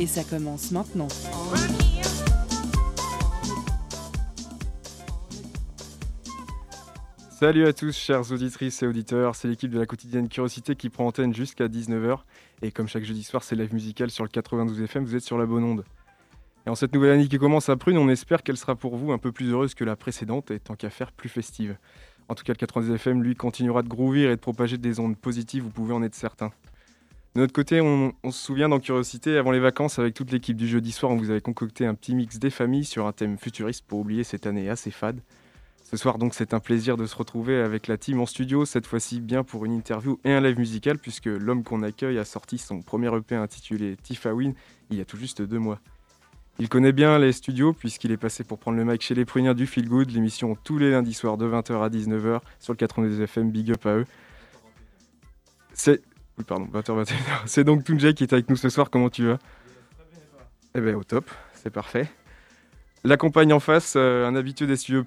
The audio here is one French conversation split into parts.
Et ça commence maintenant. Salut à tous, chers auditrices et auditeurs. C'est l'équipe de la quotidienne Curiosité qui prend antenne jusqu'à 19h. Et comme chaque jeudi soir, c'est live musical sur le 92 FM. Vous êtes sur la bonne onde. Et en cette nouvelle année qui commence à Prune, on espère qu'elle sera pour vous un peu plus heureuse que la précédente et tant qu'à faire plus festive. En tout cas, le 92 FM, lui, continuera de grouvir et de propager des ondes positives, vous pouvez en être certain. De notre côté, on, se souvient dans Curiosité, avant les vacances, avec toute l'équipe du jeudi soir, on vous avait concocté un petit mix des familles sur un thème futuriste pour oublier cette année assez fade. Ce soir, donc, c'est un plaisir de se retrouver avec la team en studio, cette fois-ci bien pour une interview et un live musical, puisque l'homme qu'on accueille a sorti son premier EP intitulé Tiffawin il y a tout juste deux mois. Il connaît bien les studios puisqu'il est passé pour prendre le mic chez les Pruniens du Feel Good, l'émission tous les lundis soirs de 20h à 19h sur le 92 FM, big up à eux. Oui, pardon, 20h, 21h. C'est donc Tunjay qui est avec nous ce soir, comment tu vas? Eh bien au top, c'est parfait. L'accompagne en face, euh, un habitué des studios,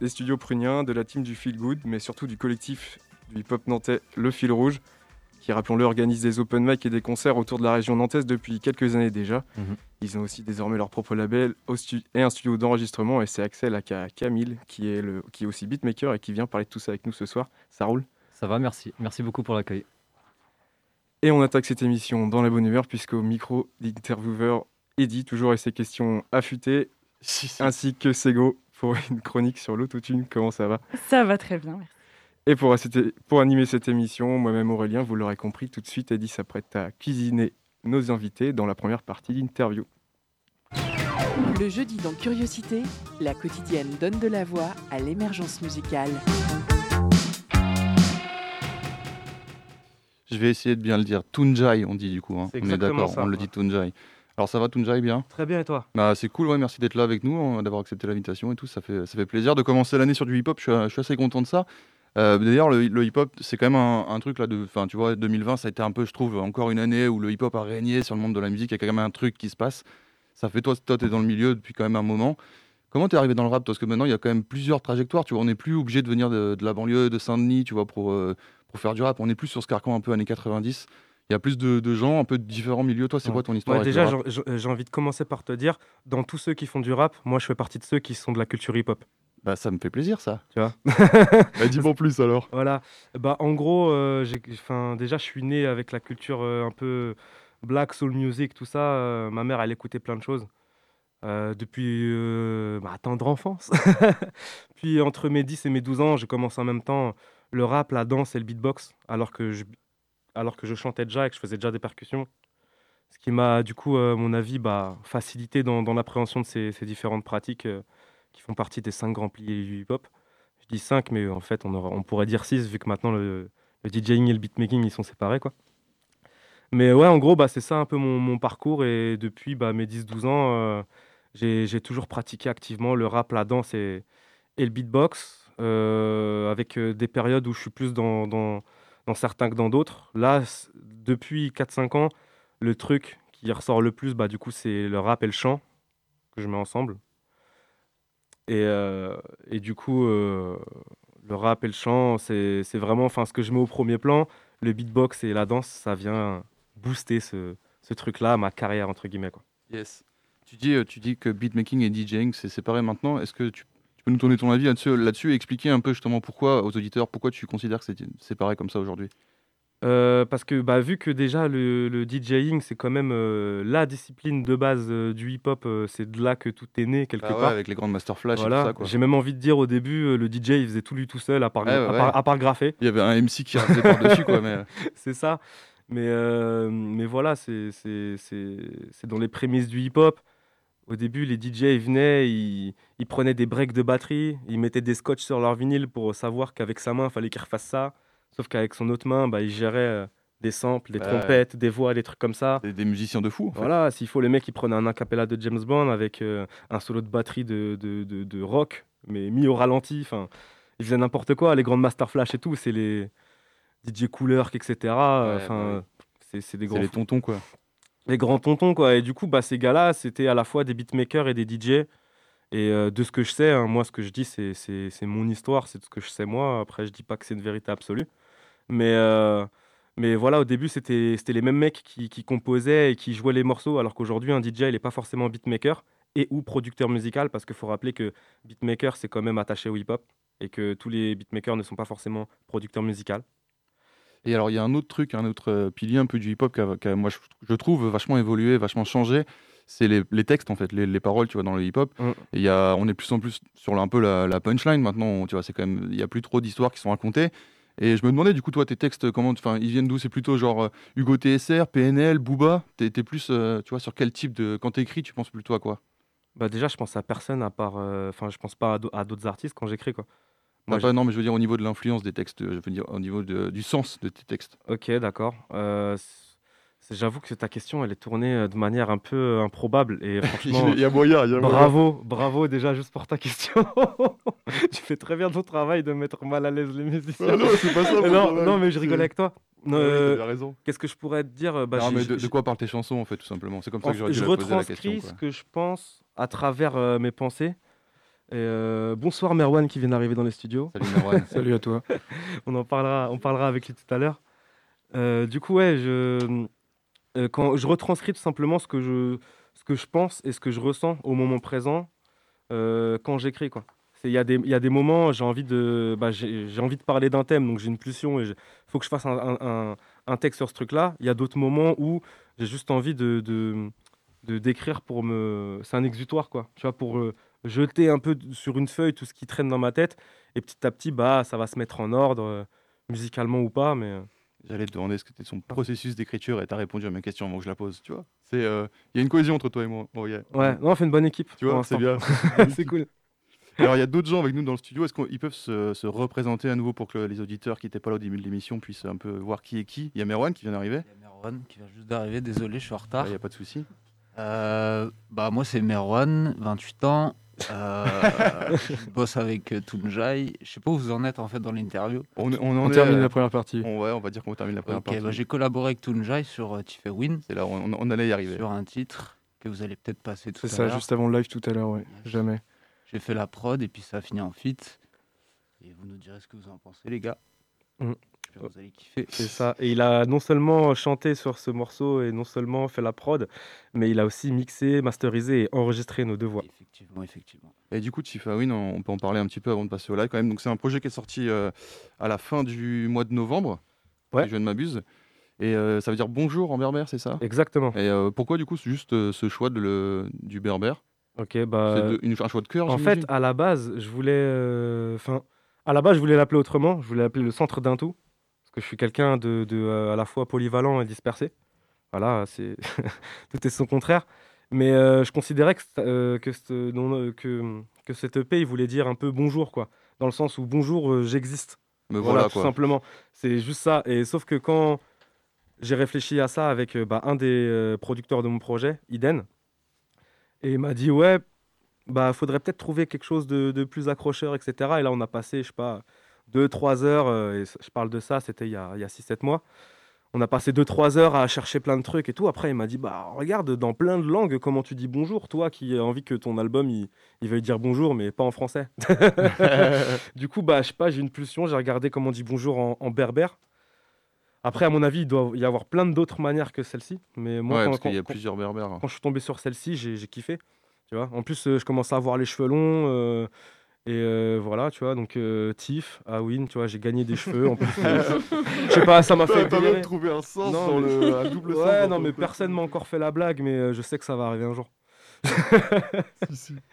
des studios pruniens, de la team du Feel Good, mais surtout du collectif du hip-hop nantais Le Fil Rouge, qui, rappelons-le, organise des open mic et des concerts autour de la région nantaise depuis quelques années déjà. Mm -hmm. Ils ont aussi désormais leur propre label et un studio d'enregistrement, et c'est Axel aka Camille, qui est, le, qui est aussi beatmaker et qui vient parler de tout ça avec nous ce soir. Ça roule? Ça va, merci. Merci beaucoup pour l'accueil. Et on attaque cette émission dans la bonne humeur, puisqu'au micro, l'intervieweur Eddy, toujours avec ses questions affûtées, ainsi que Sego pour une chronique sur l'autotune. Comment ça va? Ça va très bien, merci. Et pour, pour animer cette émission, moi-même Aurélien, vous l'aurez compris, tout de suite, Eddy s'apprête à cuisiner nos invités dans la première partie d'interview. Le jeudi dans Curiosité, la quotidienne donne de la voix à l'émergence musicale. Je vais essayer de bien le dire. Tunjai, on dit du coup. Hein. On est d'accord, on le dit Tunjai. Alors ça va Tunjai bien? Très bien et toi? Bah, C'est cool, ouais, merci d'être là avec nous, hein, d'avoir accepté l'invitation et tout, ça fait, ça fait plaisir de commencer l'année sur du hip-hop, je, je suis assez content de ça. Euh, D'ailleurs, le, le hip-hop, c'est quand même un, un, truc là de. Enfin, tu vois, 2020, ça a été un peu, je trouve, encore une année où le hip-hop a régné sur le monde de la musique. Il y a quand même un truc qui se passe. Ça fait toi, toi, t'es dans le milieu depuis quand même un moment. Comment t'es arrivé dans le rap Parce que maintenant, il y a quand même plusieurs trajectoires. Tu vois, on n'est plus obligé de venir de, de, la banlieue de Saint-Denis, tu vois, pour, euh, pour faire du rap. On est plus sur ce carcan un peu années 90. Il y a plus de, de gens, un peu de différents milieux. Toi, c'est quoi ton histoire ouais, Déjà, j'ai envie de commencer par te dire, dans tous ceux qui font du rap, moi, je fais partie de ceux qui sont de la culture hip-hop. Bah, ça me fait plaisir, ça. Tu vois? Bah, Dis-moi plus alors. Voilà. Bah, en gros, euh, déjà, je suis né avec la culture euh, un peu black, soul music, tout ça. Euh, ma mère, elle écoutait plein de choses. Euh, depuis ma tendre enfance. Puis, entre mes 10 et mes 12 ans, j'ai commencé en même temps le rap, la danse et le beatbox, alors que je, alors que je chantais déjà et que je faisais déjà des percussions. Ce qui m'a, du coup, à mon avis, bah, facilité dans, dans l'appréhension de ces, différentes pratiques qui font partie des cinq grands piliers du hip-hop. Je dis cinq, mais en fait, on, pourrait dire six, vu que maintenant le, DJing et le beatmaking, ils sont séparés. Quoi. Mais ouais, en gros, bah, c'est ça un peu mon, parcours. Et depuis bah, mes 10-12 ans, euh, j'ai toujours pratiqué activement le rap, la danse et, le beatbox, euh, avec des périodes où je suis plus dans, certains que dans d'autres. Là, depuis 4-5 ans, le truc qui ressort le plus, bah, du coup, c'est le rap et le chant que je mets ensemble. Et, euh, du coup, euh, le rap et le chant, c'est vraiment ce que je mets au premier plan. Le beatbox et la danse, ça vient booster ce, ce truc-là, ma carrière, entre guillemets. Quoi. Yes. Tu dis, tu dis que beatmaking et DJing, c'est séparé maintenant. Est-ce que tu, tu, peux nous tourner ton avis là-dessus là et expliquer un peu justement pourquoi, aux auditeurs, pourquoi tu considères que c'est séparé comme ça aujourd'hui? Euh, parce que bah, vu que déjà le, le DJing c'est quand même euh, la discipline de base euh, du hip-hop, euh, c'est de là que tout est né quelque ouais, part. Avec les grandes master flash voilà. et tout ça. J'ai même envie de dire au début, le DJ il faisait tout lui tout seul à part, ouais, à, part à, part, graffer. Il y avait un MC qui arrivait par dessus quoi. Mais... c'est ça. Mais, mais voilà, c'est dans les prémices du hip-hop. Au début, les DJ ils venaient, ils, ils, prenaient des breaks de batterie, ils mettaient des scotch sur leur vinyle pour savoir qu'avec sa main, il fallait qu'il refasse ça. Sauf qu'avec son autre main, bah, il gérait des samples, des trompettes, des voix, des trucs comme ça. Des, des musiciens de fou. En fait. Voilà, s'il faut, les mecs, ils prenaient un acapella de James Bond avec euh, un solo de batterie de, de, de- de rock, mais mis au ralenti. Enfin, ils faisaient n'importe quoi. Les grandes Master Flash et tout, c'est les DJ Cooler, etc. euh, Enfin, c'est c'est des C'est grands les tontons, quoi. Les grands tontons quoi. Et du coup bah ces gars-là c'était à la fois des beatmakers et des DJ et euh, de ce que je sais hein, moi ce que je dis c'est c'est c'est mon histoire c'est ce que je sais moi. Après je dis pas que c'est une vérité absolue. Mais euh, mais voilà au début c'était c'était les mêmes mecs qui, qui composaient et qui jouaient les morceaux alors qu'aujourd'hui un DJ il est pas forcément beatmaker et ou producteur musical parce qu'il faut rappeler que beatmaker c'est quand même attaché au hip-hop et que tous les beatmakers ne sont pas forcément producteurs musicaux Et alors, il y a un autre truc, un autre euh, pilier un peu du hip-hop qui moi, je, je trouve, vachement évolué, vachement changé. C'est les, les textes, en fait, les, les paroles, tu vois, dans le hip-hop. Mm. Et y a, on est plus en plus sur un peu la, la punchline maintenant. tu vois, c'est quand même, il y a plus trop d'histoires qui sont racontées. Et je me demandais, du coup, toi, tes textes, comment, enfin, ils viennent d'où? C'est plutôt genre euh, Hugo TSR, PNL, Booba? T'es t'es plus, euh, tu vois, sur quel type de. Quand t'écris, tu penses plutôt à quoi? Bah déjà je pense à personne à part euh, enfin je pense pas à d'autres artistes quand j'écris quoi Moi, Non, mais je veux dire au niveau de l'influence des textes, je veux dire au niveau de- du sens de tes textes. Ok, d'accord. Euh, J'avoue que ta question, elle est tournée euh, de manière un peu euh, improbable. Et franchement, Il y a moyen, il y a moyen. bravo, bravo déjà juste pour ta question. tu fais très bien ton travail de mettre mal à l'aise les musiciens. Ah non, c'est pas ça. non, non, mais je rigole avec toi. Ah Euh, t'as raison. Qu'est-ce que je pourrais te dire Euh, bah, non, j'ai- mais de, quoi parlent tes chansons, en fait, tout simplement C'est comme ça que j'aurais dû je la poser la question. retranscris quoi. ce que je pense à travers euh, mes pensées. Et, euh, bonsoir Merwan qui vient d'arriver dans les studios. Salut Marwan. Salut à toi. on en parlera, on parlera avec lui tout à l'heure. Euh, du coup, ouais, je, euh, quand je retranscris tout simplement ce que je, ce que je pense et ce que je ressens au moment présent quand j'écris, quoi. C'est- Il y, a des- il y a des moments, j'ai envie de, bah, j'ai envie de parler d'un thème, donc j'ai une pulsion et il faut que je fasse un, un- un- un texte sur ce truc-là. Il y a d'autres moments où j'ai juste envie de, de, d'écrire pour me, c'est un exutoire, quoi. Tu vois, pour jeter un peu sur une feuille tout ce qui traîne dans ma tête et petit à petit, bah, ça va se mettre en ordre, euh, musicalement ou pas, mais. euh, J'allais te demander ce que c'était son processus d'écriture et t'as répondu à ma question avant que je la pose, tu vois. C'est, euh, il y a une cohésion entre toi et moi. Oh, yeah. Ouais, non, on fait une bonne équipe. Tu vois, c'est bien. c'est cool. Alors, il y a d'autres gens avec nous dans le studio. Est-ce qu'ils peuvent se, se représenter à nouveau pour que les auditeurs qui n'étaient pas là au début de l'émission puissent un peu voir qui est qui? Il y a Merwan qui vient d'arriver. Il y a Merwan qui vient juste d'arriver, désolé, je suis en Il retard. n'y a pas de souci. Euh, bah, moi, c'est Merwan, 28 ans. Euh, je bosse avec euh, Tunjai. Je sais pas où vous en êtes en fait dans l'interview. On, on en On est, termine euh, la première partie. on, ouais, on va dire qu'on termine la première partie. bah, j'ai collaboré avec Tunjai sur euh, Tiffé Win, C'est là, on, on allait y arriver. sur un titre que vous allez peut-être passer tout C'est à ça, l'heure. juste avant le live tout à l'heure, ouais. Jamais. J'ai fait la prod et puis ça a fini en feat. Et vous nous direz ce que vous en pensez, les gars. Mhm. J'espère que Vous allez kiffer. C'est ça. Et il a non seulement chanté sur ce morceau et non seulement fait la prod, mais il a aussi mixé, masterisé et enregistré nos deux voix. Effectivement, effectivement. Et du coup, Tifawin, on peut en parler un petit peu avant de passer au live quand même. Donc, c'est un projet qui est sorti euh, à la fin du mois de novembre, Ouais. si je ne m'abuse. Et euh, ça veut dire bonjour en berbère, c'est ça? Exactement. Et euh, pourquoi du coup juste euh, ce choix de le, du berbère? Ok, bah. C'est de- une- un choix de cœur En fait, à la base, je voulais. euh, Enfin, à la base, je voulais l'appeler autrement. Je voulais l'appeler le centre d'un tout. Que je suis quelqu'un de, de, euh, à la fois polyvalent et dispersé. Voilà, c'est tout est son contraire. Mais euh, je considérais que, euh, que, ce- non, que, que cette EP, il voulait dire un peu bonjour, quoi. Dans le sens où bonjour, j'existe. Mais Voilà, voilà, tout quoi. simplement. C'est juste ça. Et sauf que quand j'ai réfléchi à ça avec bah, un des producteurs de mon projet, Iden, et il m'a dit ouais, bah faudrait peut-être trouver quelque chose de, de plus accrocheur, etc. Et là, on a passé, je sais pas, 2-3 heures, euh, et je parle de ça, c'était il y a, a 6-7 mois. On a passé 2-3 heures à chercher plein de trucs et tout. Après, il m'a dit bah regarde, dans plein de langues, comment tu dis bonjour, toi qui as envie que ton album il, il veuille dire bonjour, mais pas en français. du coup, bah je sais pas, j'ai une pulsion, j'ai regardé comment on dit bonjour en, en berbère. Après, à mon avis, il doit y avoir plein d'autres manières que celle-ci. Mais moi, ouais, quand, parce qu'il y a quand- plusieurs berbères. quand je suis tombé sur celle-ci, j'ai kiffé. Tu vois? En plus, euh, je commence à avoir les cheveux longs. euh, et euh, voilà, tu vois. Donc, euh, Tiff, Awin, tu vois, j'ai gagné des cheveux. En plus, euh, je sais pas, ça m'a fait. délirer. trouvé un sens Non, dans mais- le un double sens. Ouais, non, mais personne m'a encore fait la blague, mais euh, je sais que ça va arriver un jour.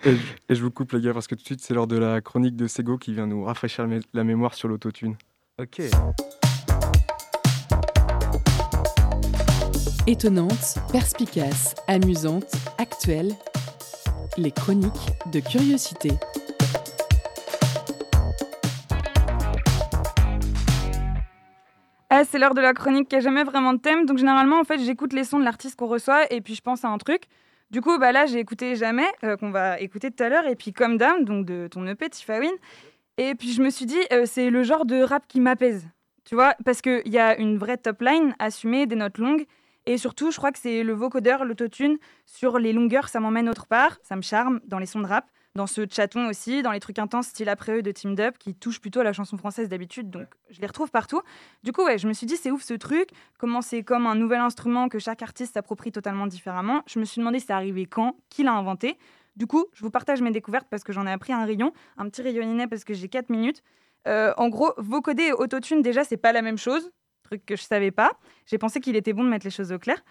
Et je, et je vous coupe les gars parce que tout de suite c'est l'heure de la chronique de Sego qui vient nous rafraîchir la mé- la mémoire sur l'autotune. Ok. Étonnante, perspicace, amusante, actuelle. Les chroniques de curiosité. C'est l'heure de la chronique qui a jamais vraiment de thème. Donc, généralement, en fait, j'écoute les sons de l'artiste qu'on reçoit et puis je pense à un truc. Du coup, bah là, j'ai écouté Jamais, euh, qu'on va écouter tout à l'heure, et puis Comme Down, donc de ton EP, Tiffawin. Et puis, je me suis dit, euh, c'est le genre de rap qui m'apaise. Tu vois, parce qu'il y a une vraie top line assumée, des notes longues. Et surtout, je crois que c'est le vocodeur, l'autotune. Sur les longueurs, ça m'emmène autre part. Ça me charme dans les sons de rap dans ce chaton aussi, dans les trucs intenses style après eux de Team Up qui touchent plutôt à la chanson française d'habitude, donc je les retrouve partout. Du coup, ouais, je me suis dit c'est ouf ce truc, comment c'est comme un nouvel instrument que chaque artiste s'approprie totalement différemment. Je me suis demandé c'est arrivé quand, qui l'a inventé? Du coup, je vous partage mes découvertes parce que j'en ai appris un rayon, un petit rayonninet parce que j'ai 4 minutes. Euh, en gros, vocoder et autotune, déjà, c'est pas la même chose, truc que je savais pas. J'ai pensé qu'il était bon de mettre les choses au clair.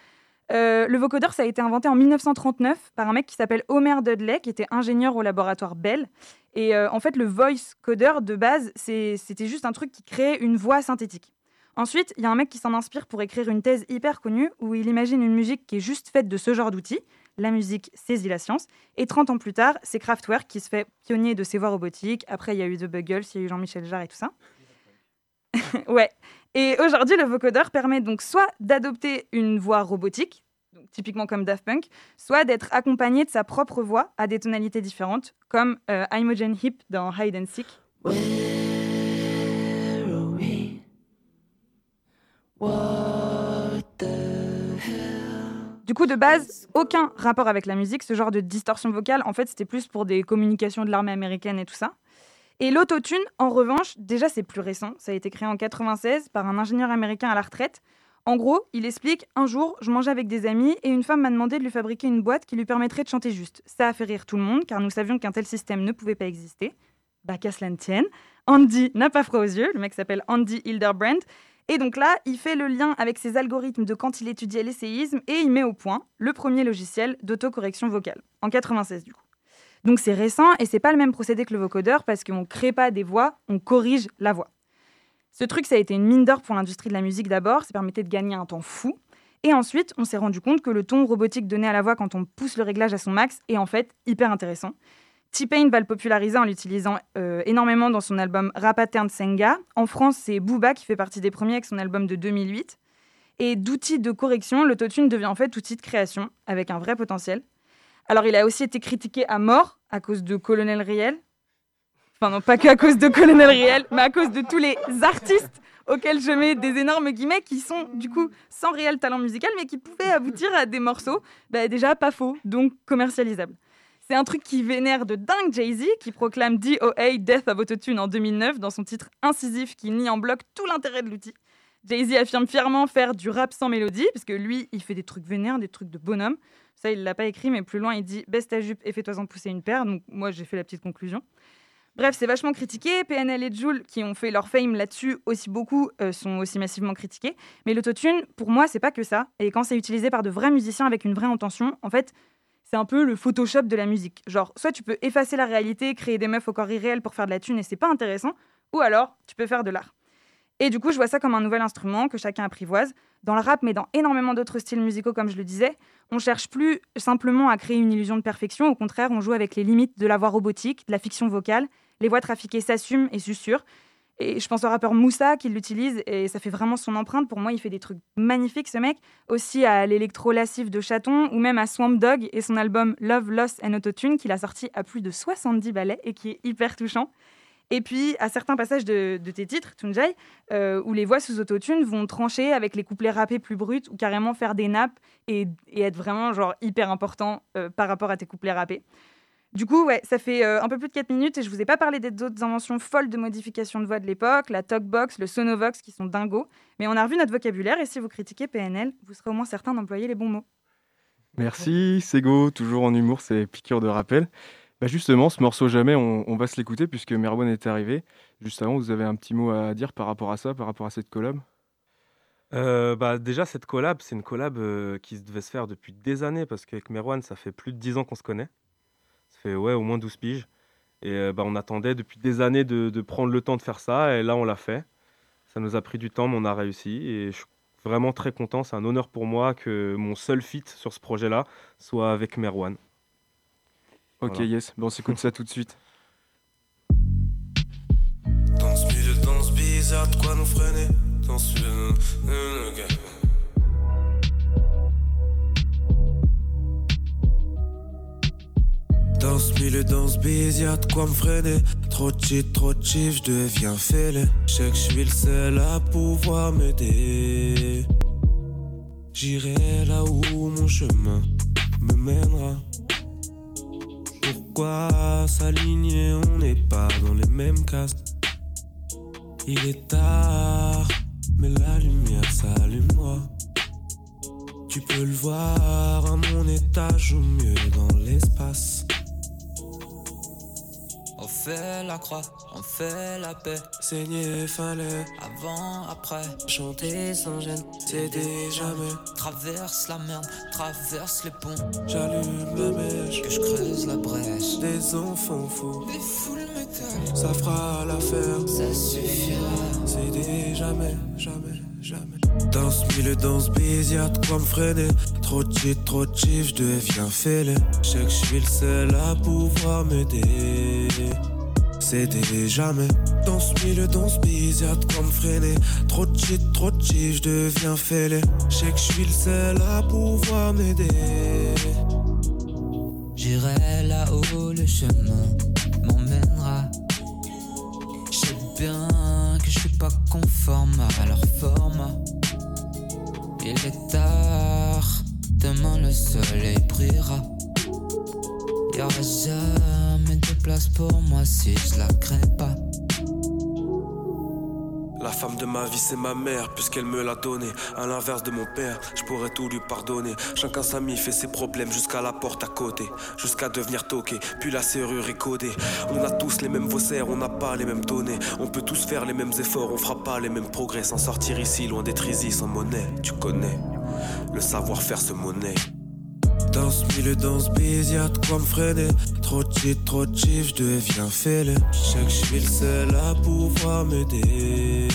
Euh, le vocodeur, ça a été inventé en 1939 par un mec qui s'appelle Homer Dudley, qui était ingénieur au laboratoire Bell. Et euh, en fait, le voice coder de base, c'était juste un truc qui créait une voix synthétique. Ensuite, il y a un mec qui s'en inspire pour écrire une thèse hyper connue où il imagine une musique qui est juste faite de ce genre d'outils. La musique saisit la science. Et 30 ans plus tard, c'est Kraftwerk qui se fait pionnier de ses voix robotiques. Après, il y a eu The Buggles, il y a eu Jean-Michel Jarre et tout ça. ouais. Et aujourd'hui, le vocodeur permet donc soit d'adopter une voix robotique, typiquement comme Daft Punk, soit d'être accompagné de sa propre voix à des tonalités différentes, comme euh, Imogen Heap dans Hide and Seek. Du coup, de base, aucun rapport avec la musique, ce genre de distorsion vocale, en fait, c'était plus pour des communications de l'armée américaine et tout ça. Et l'autotune, en revanche, déjà c'est plus récent, ça a été créé en 96 par un ingénieur américain à la retraite. En gros, il explique Un jour, je mangeais avec des amis et une femme m'a demandé de lui fabriquer une boîte qui lui permettrait de chanter juste. Ça a fait rire tout le monde car nous savions qu'un tel système ne pouvait pas exister. Bah, qu'à cela ne tienne. Andy n'a pas froid aux yeux, le mec s'appelle Andy Hilderbrand. Et donc là, il fait le lien avec ses algorithmes de quand il étudiait l'essayisme et il met au point le premier logiciel d'autocorrection vocale, en 96 du coup. Donc c'est récent et c'est pas le même procédé que le vocodeur parce qu'on ne crée pas des voix, on corrige la voix. Ce truc, ça a été une mine d'or pour l'industrie de la musique d'abord, ça permettait de gagner un temps fou. Et ensuite, on s'est rendu compte que le ton robotique donné à la voix quand on pousse le réglage à son max est en fait hyper intéressant. T-Pain va le populariser en l'utilisant euh, énormément dans son album Rapatern Senga. En France, c'est Booba qui fait partie des premiers avec son album de 2008. Et d'outil de correction, l'autotune devient en fait outil de création avec un vrai potentiel. Alors, il a aussi été critiqué à mort à cause de Colonel Riel. Enfin, non, pas qu'à cause de Colonel Riel, mais à cause de tous les artistes auxquels je mets des énormes guillemets qui sont du coup sans réel talent musical, mais qui pouvaient aboutir à des morceaux bah, déjà pas faux, donc commercialisables. C'est un truc qui vénère de dingue Jay-Z, qui proclame DOA, Death of Autotune, en 2009, dans son titre incisif qui nie en bloc tout l'intérêt de l'outil. Jay-Z affirme fièrement faire du rap sans mélodie, parce que lui, il fait des trucs vénères, des trucs de bonhomme. Ça, il l'a pas écrit, mais plus loin, il dit baisse ta jupe et fais-toi en pousser une paire. Donc, moi, j'ai fait la petite conclusion. Bref, c'est vachement critiqué. PNL et Joule, qui ont fait leur fame là-dessus aussi beaucoup, euh, sont aussi massivement critiqués. Mais l'autotune, pour moi, c'est pas que ça. Et quand c'est utilisé par de vrais musiciens avec une vraie intention, en fait, c'est un peu le Photoshop de la musique. Genre, soit tu peux effacer la réalité, créer des meufs au corps irréel pour faire de la thune et c'est pas intéressant, ou alors tu peux faire de l'art. Et du coup, je vois ça comme un nouvel instrument que chacun apprivoise. Dans le rap, mais dans énormément d'autres styles musicaux, comme je le disais, on cherche plus simplement à créer une illusion de perfection. Au contraire, on joue avec les limites de la voix robotique, de la fiction vocale. Les voix trafiquées s'assument et susurrent. Et je pense au rappeur Moussa qui l'utilise et ça fait vraiment son empreinte. Pour moi, il fait des trucs magnifiques, ce mec. Aussi à l'électro lassif de Chaton ou même à Swamp Dog et son album Love, Loss and Autotune qu'il a sorti à plus de 70 ballets et qui est hyper touchant. Et puis, à certains passages de, tes titres, Tunjai, euh, où les voix sous autotune vont trancher avec les couplets rappés plus bruts ou carrément faire des nappes et, être vraiment genre hyper important euh, par rapport à tes couplets rappés. Du coup, ouais, ça fait euh, un peu plus de 4 minutes et je vous ai pas parlé des autres inventions folles de modification de voix de l'époque, la talkbox, le sonovox qui sont dingos, mais on a revu notre vocabulaire et si vous critiquez PNL, vous serez au moins certain d'employer les bons mots. Merci Sego, toujours en humour, c'est piqûre de rappel. Bah, justement, ce morceau Jamais, on, va se l'écouter puisque Merwan est arrivé. Juste avant, vous avez un petit mot à dire par rapport à ça, par rapport à cette collab? Euh, bah, Déjà, cette collab, c'est une collab euh, qui devait se faire depuis des années parce qu'avec Merwan, ça fait plus de 10 ans qu'on se connaît. Ça fait ouais, au moins 12 piges. Et euh, bah, on attendait depuis des années de, prendre le temps de faire ça et là, on l'a fait. Ça nous a pris du temps, mais on a réussi. Et je suis vraiment très content. C'est un honneur pour moi que mon seul feat sur ce projet-là soit avec Merwan. Ok, yes. Bon, on s'écoute ça tout de suite. Dans ce milieu de danse bizarre, de quoi nous freiner? Ensuite. Dans ce milieu, dans ce bise, y'a de quoi me freiner? Trop cheat, trop chiffres, je deviens fêlé. Je sais que je suis le seul à pouvoir m'aider. J'irai là où mon chemin me mènera. Pourquoi s'aligner On n'est pas dans les mêmes cases. Il est tard, mais la lumière s'allume-moi. Tu peux le voir à mon étage ou mieux dans l'espace. On fait la croix, on fait la paix. Saigner fallait Avant, après, chanter sans gêne, c'est jamais. traverse la merde, traverse les ponts. J'allume la mèche, Que je creuse la brèche. des enfants fous. Des foules métal, Ça fera l'affaire, ça suffira. c'est des jamais, jamais, jamais. Dans ce milieu, dans ce bise, y'a de quoi me freiner. Trop de cheat, trop de chiffres, je deviens fêlé. Je sais que je suis le seul à pouvoir m'aider. Des jamais. Dans ce milieu, dans ce bise, y'a de quoi me freiner. Trop de trop de chiffres, je deviens fêlé. Je sais que je suis le seul à pouvoir m'aider. J'irai là où le chemin m'emmènera. Je sais bien que je suis pas conforme à leur format. Il est tard, demain le soleil brillera. Y'aura jamais place pour moi si je la crée pas. La femme de ma vie c'est ma mère puisqu'elle me l'a donné À l'inverse de mon père je pourrais tout lui pardonner. Chacun sa mie fait ses problèmes jusqu'à la porte à côté Jusqu'à devenir toqué. Puis la serrure est codée. On a tous les mêmes faussaires on n'a pas les mêmes données. On peut tous faire les mêmes efforts on fera pas les mêmes progrès. Sans sortir ici loin d'être easy sans monnaie Tu connais le savoir-faire se monnaie dans ce milieu, dans ce bise, y'a de quoi me freiner. Trop cheat, trop chiffres, je deviens fêlé. Je sais que je suis seul à pouvoir m'aider.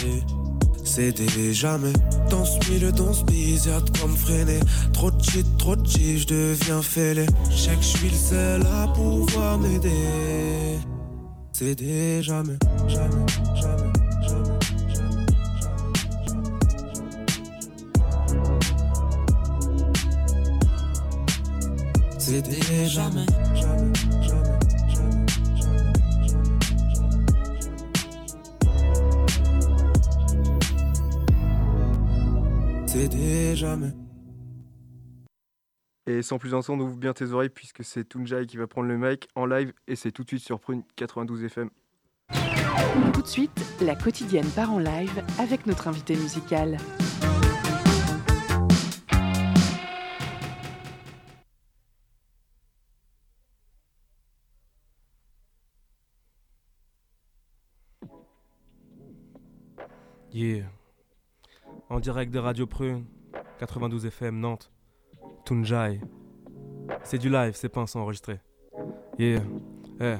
Des jamais. Dans ce milieu, dans ce bise, y'a de quoi me freiner. Trop cheat, trop chiffres, je deviens fêlé. Je sais que je suis seul à pouvoir m'aider. Jamais, jamais, jamais. jamais, jamais, C'est des jamais, jamais, jamais, jamais, jamais, jamais. C'est des jamais. Et sans plus entendre, ouvre bien tes oreilles puisque c'est Tunjai qui va prendre le mic en live et c'est tout de suite sur Prune 92 FM. Tout de suite, la quotidienne part en live avec notre invité musical. Yeah. En direct de Radio Prune, 92 FM Nantes, Tunjai. C'est du live, c'est pas un son enregistré. Yeah. Eh.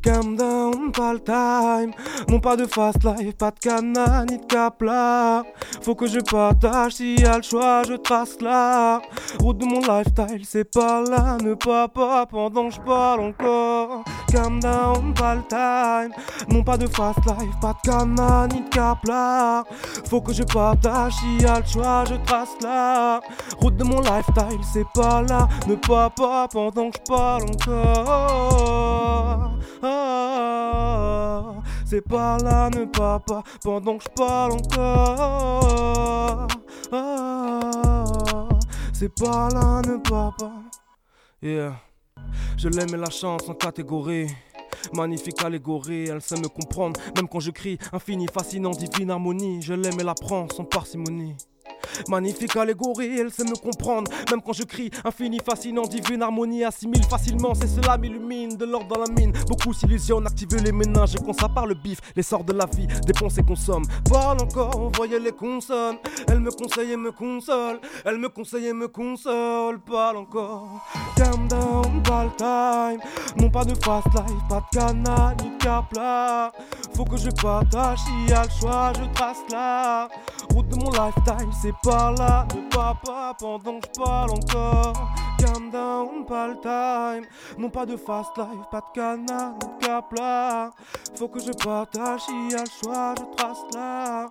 Calm down, pas le time. Non, pas de fast life, pas de cana ni de capla. Faut que je partage, s'il y a le choix, je trace là. Route de mon lifestyle, c'est par là. Ne pas pas pendant que je parle encore. Calm down, pas le time. Non, pas de fast life, pas de cana ni de capla. Faut que je partage, s'il y a le choix, je trace là. Route de mon lifestyle, c'est par là. Ne pas pas pendant que je parle encore. C'est par là, ne pas pas pendant que je parle encore. C'est par là, ne pas pas. Yeah. Je l'aime et la chance en catégorie. Magnifique allégorie, elle sait me comprendre, même quand je crie. Infini, fascinant, divine harmonie. Je l'aime et la prends sans parcimonie. Magnifique allégorie, elle sait me comprendre, même quand je crie. Infini, fascinant, divine harmonie, assimile facilement, c'est cela m'illumine, de l'or dans la mine. Beaucoup s'illusionnent, activer les ménages, et qu'on par le bif, l'essor de la vie, dépense et consomme. Parle encore, voyait les consonnes. Elle me conseille et me console, elle me conseille et me console. Parle encore, calm down, le time. Non, pas de fast life, pas de cana ni capla. Faut que je partage, s'il y a le choix, je trace là. Route de mon lifetime, c'est par là. Ne pas pas pendant que je parle encore. Calm down, pas le time. Non, pas de fast life, pas de canard, de cap là. Faut que je partage, y a le choix, je trace là.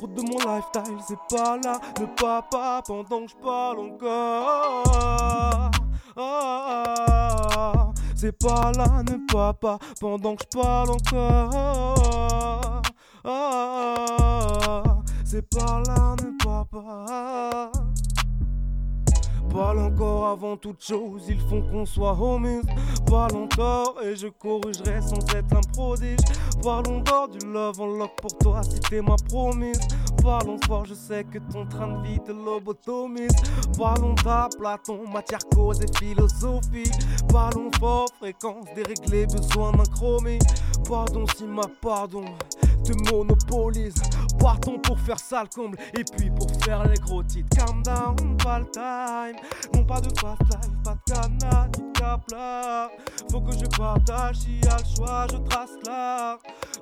Route de mon lifetime, c'est pas là. Ne pas pas pendant que je parle encore. Ah, c'est pas là, ne pas pas pendant que je parle encore. C'est là, ne pas pas. Parle encore avant toute chose, ils font qu'on soit homies. Parle encore et je corrigerai sans être un prodige. Parlons d'or du love en lock pour toi si t'es ma promise. Parlons fort, je sais que ton train de vie te lobotomise. Parlons Platon, matière, cause et philosophie. Parlons fort, fréquence déréglée, besoin d'un chromie. Pardon si ma pardon te monopolise. Partons pour faire ça le comble et puis pour faire les gros titres. Calm down, pas le time. Non, pas de fast life, pas de canard, ni de. Faut que je partage, s'il y a le choix, je trace là.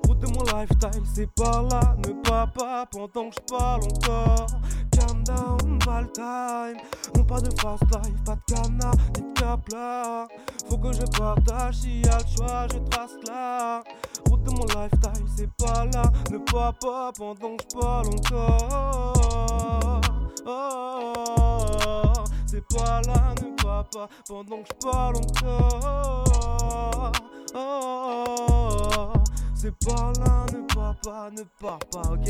Route de mon lifestyle, c'est par là. Ne pas pas pendant que je parle encore. Calm down, pas le time. Non, pas de fast life, pas de canard, ni de. Faut que je partage, s'il y a le choix, je trace là. Route de mon lifestyle, c'est pas là. Ne pas pas pendant que je parle encore. Oh, c'est pas là, ne pas pas pendant que je parle encore. Oh, c'est pas là, ne pas pas, ne pars pas, ok?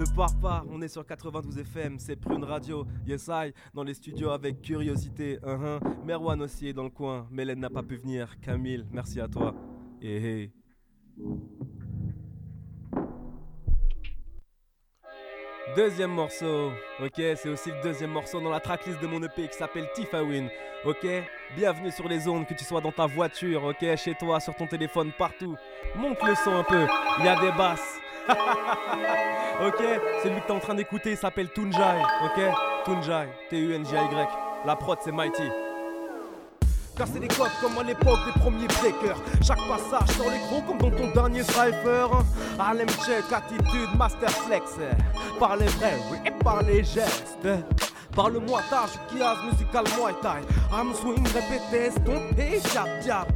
Ne pars pas, on est sur 92 FM, c'est Prune Radio, yes I, dans les studios avec curiosité, uh Merwan aussi est dans le coin, Mélène n'a pas pu venir, Camille, merci à toi, et hey. Deuxième morceau, ok, c'est aussi le deuxième morceau dans la tracklist de mon EP qui s'appelle Tifawin, ok? Bienvenue sur les ondes, que tu sois dans ta voiture, ok, chez toi, sur ton téléphone, partout. Monte le son un peu, il y a des basses. ok, celui que t'es en train d'écouter s'appelle Tunjai, ok? Tunjai, T-U-N-J-Y. La prod c'est Mighty. Casser les codes comme à l'époque des premiers breakers. Chaque passage sur les gros comme dans ton dernier cipher. Harlem check, attitude, master flex. Par les vrais, oui, et par les gestes. Parle-moi tâche, kiaz musical muay thai. Arm swing, répété, stompé, jab jab.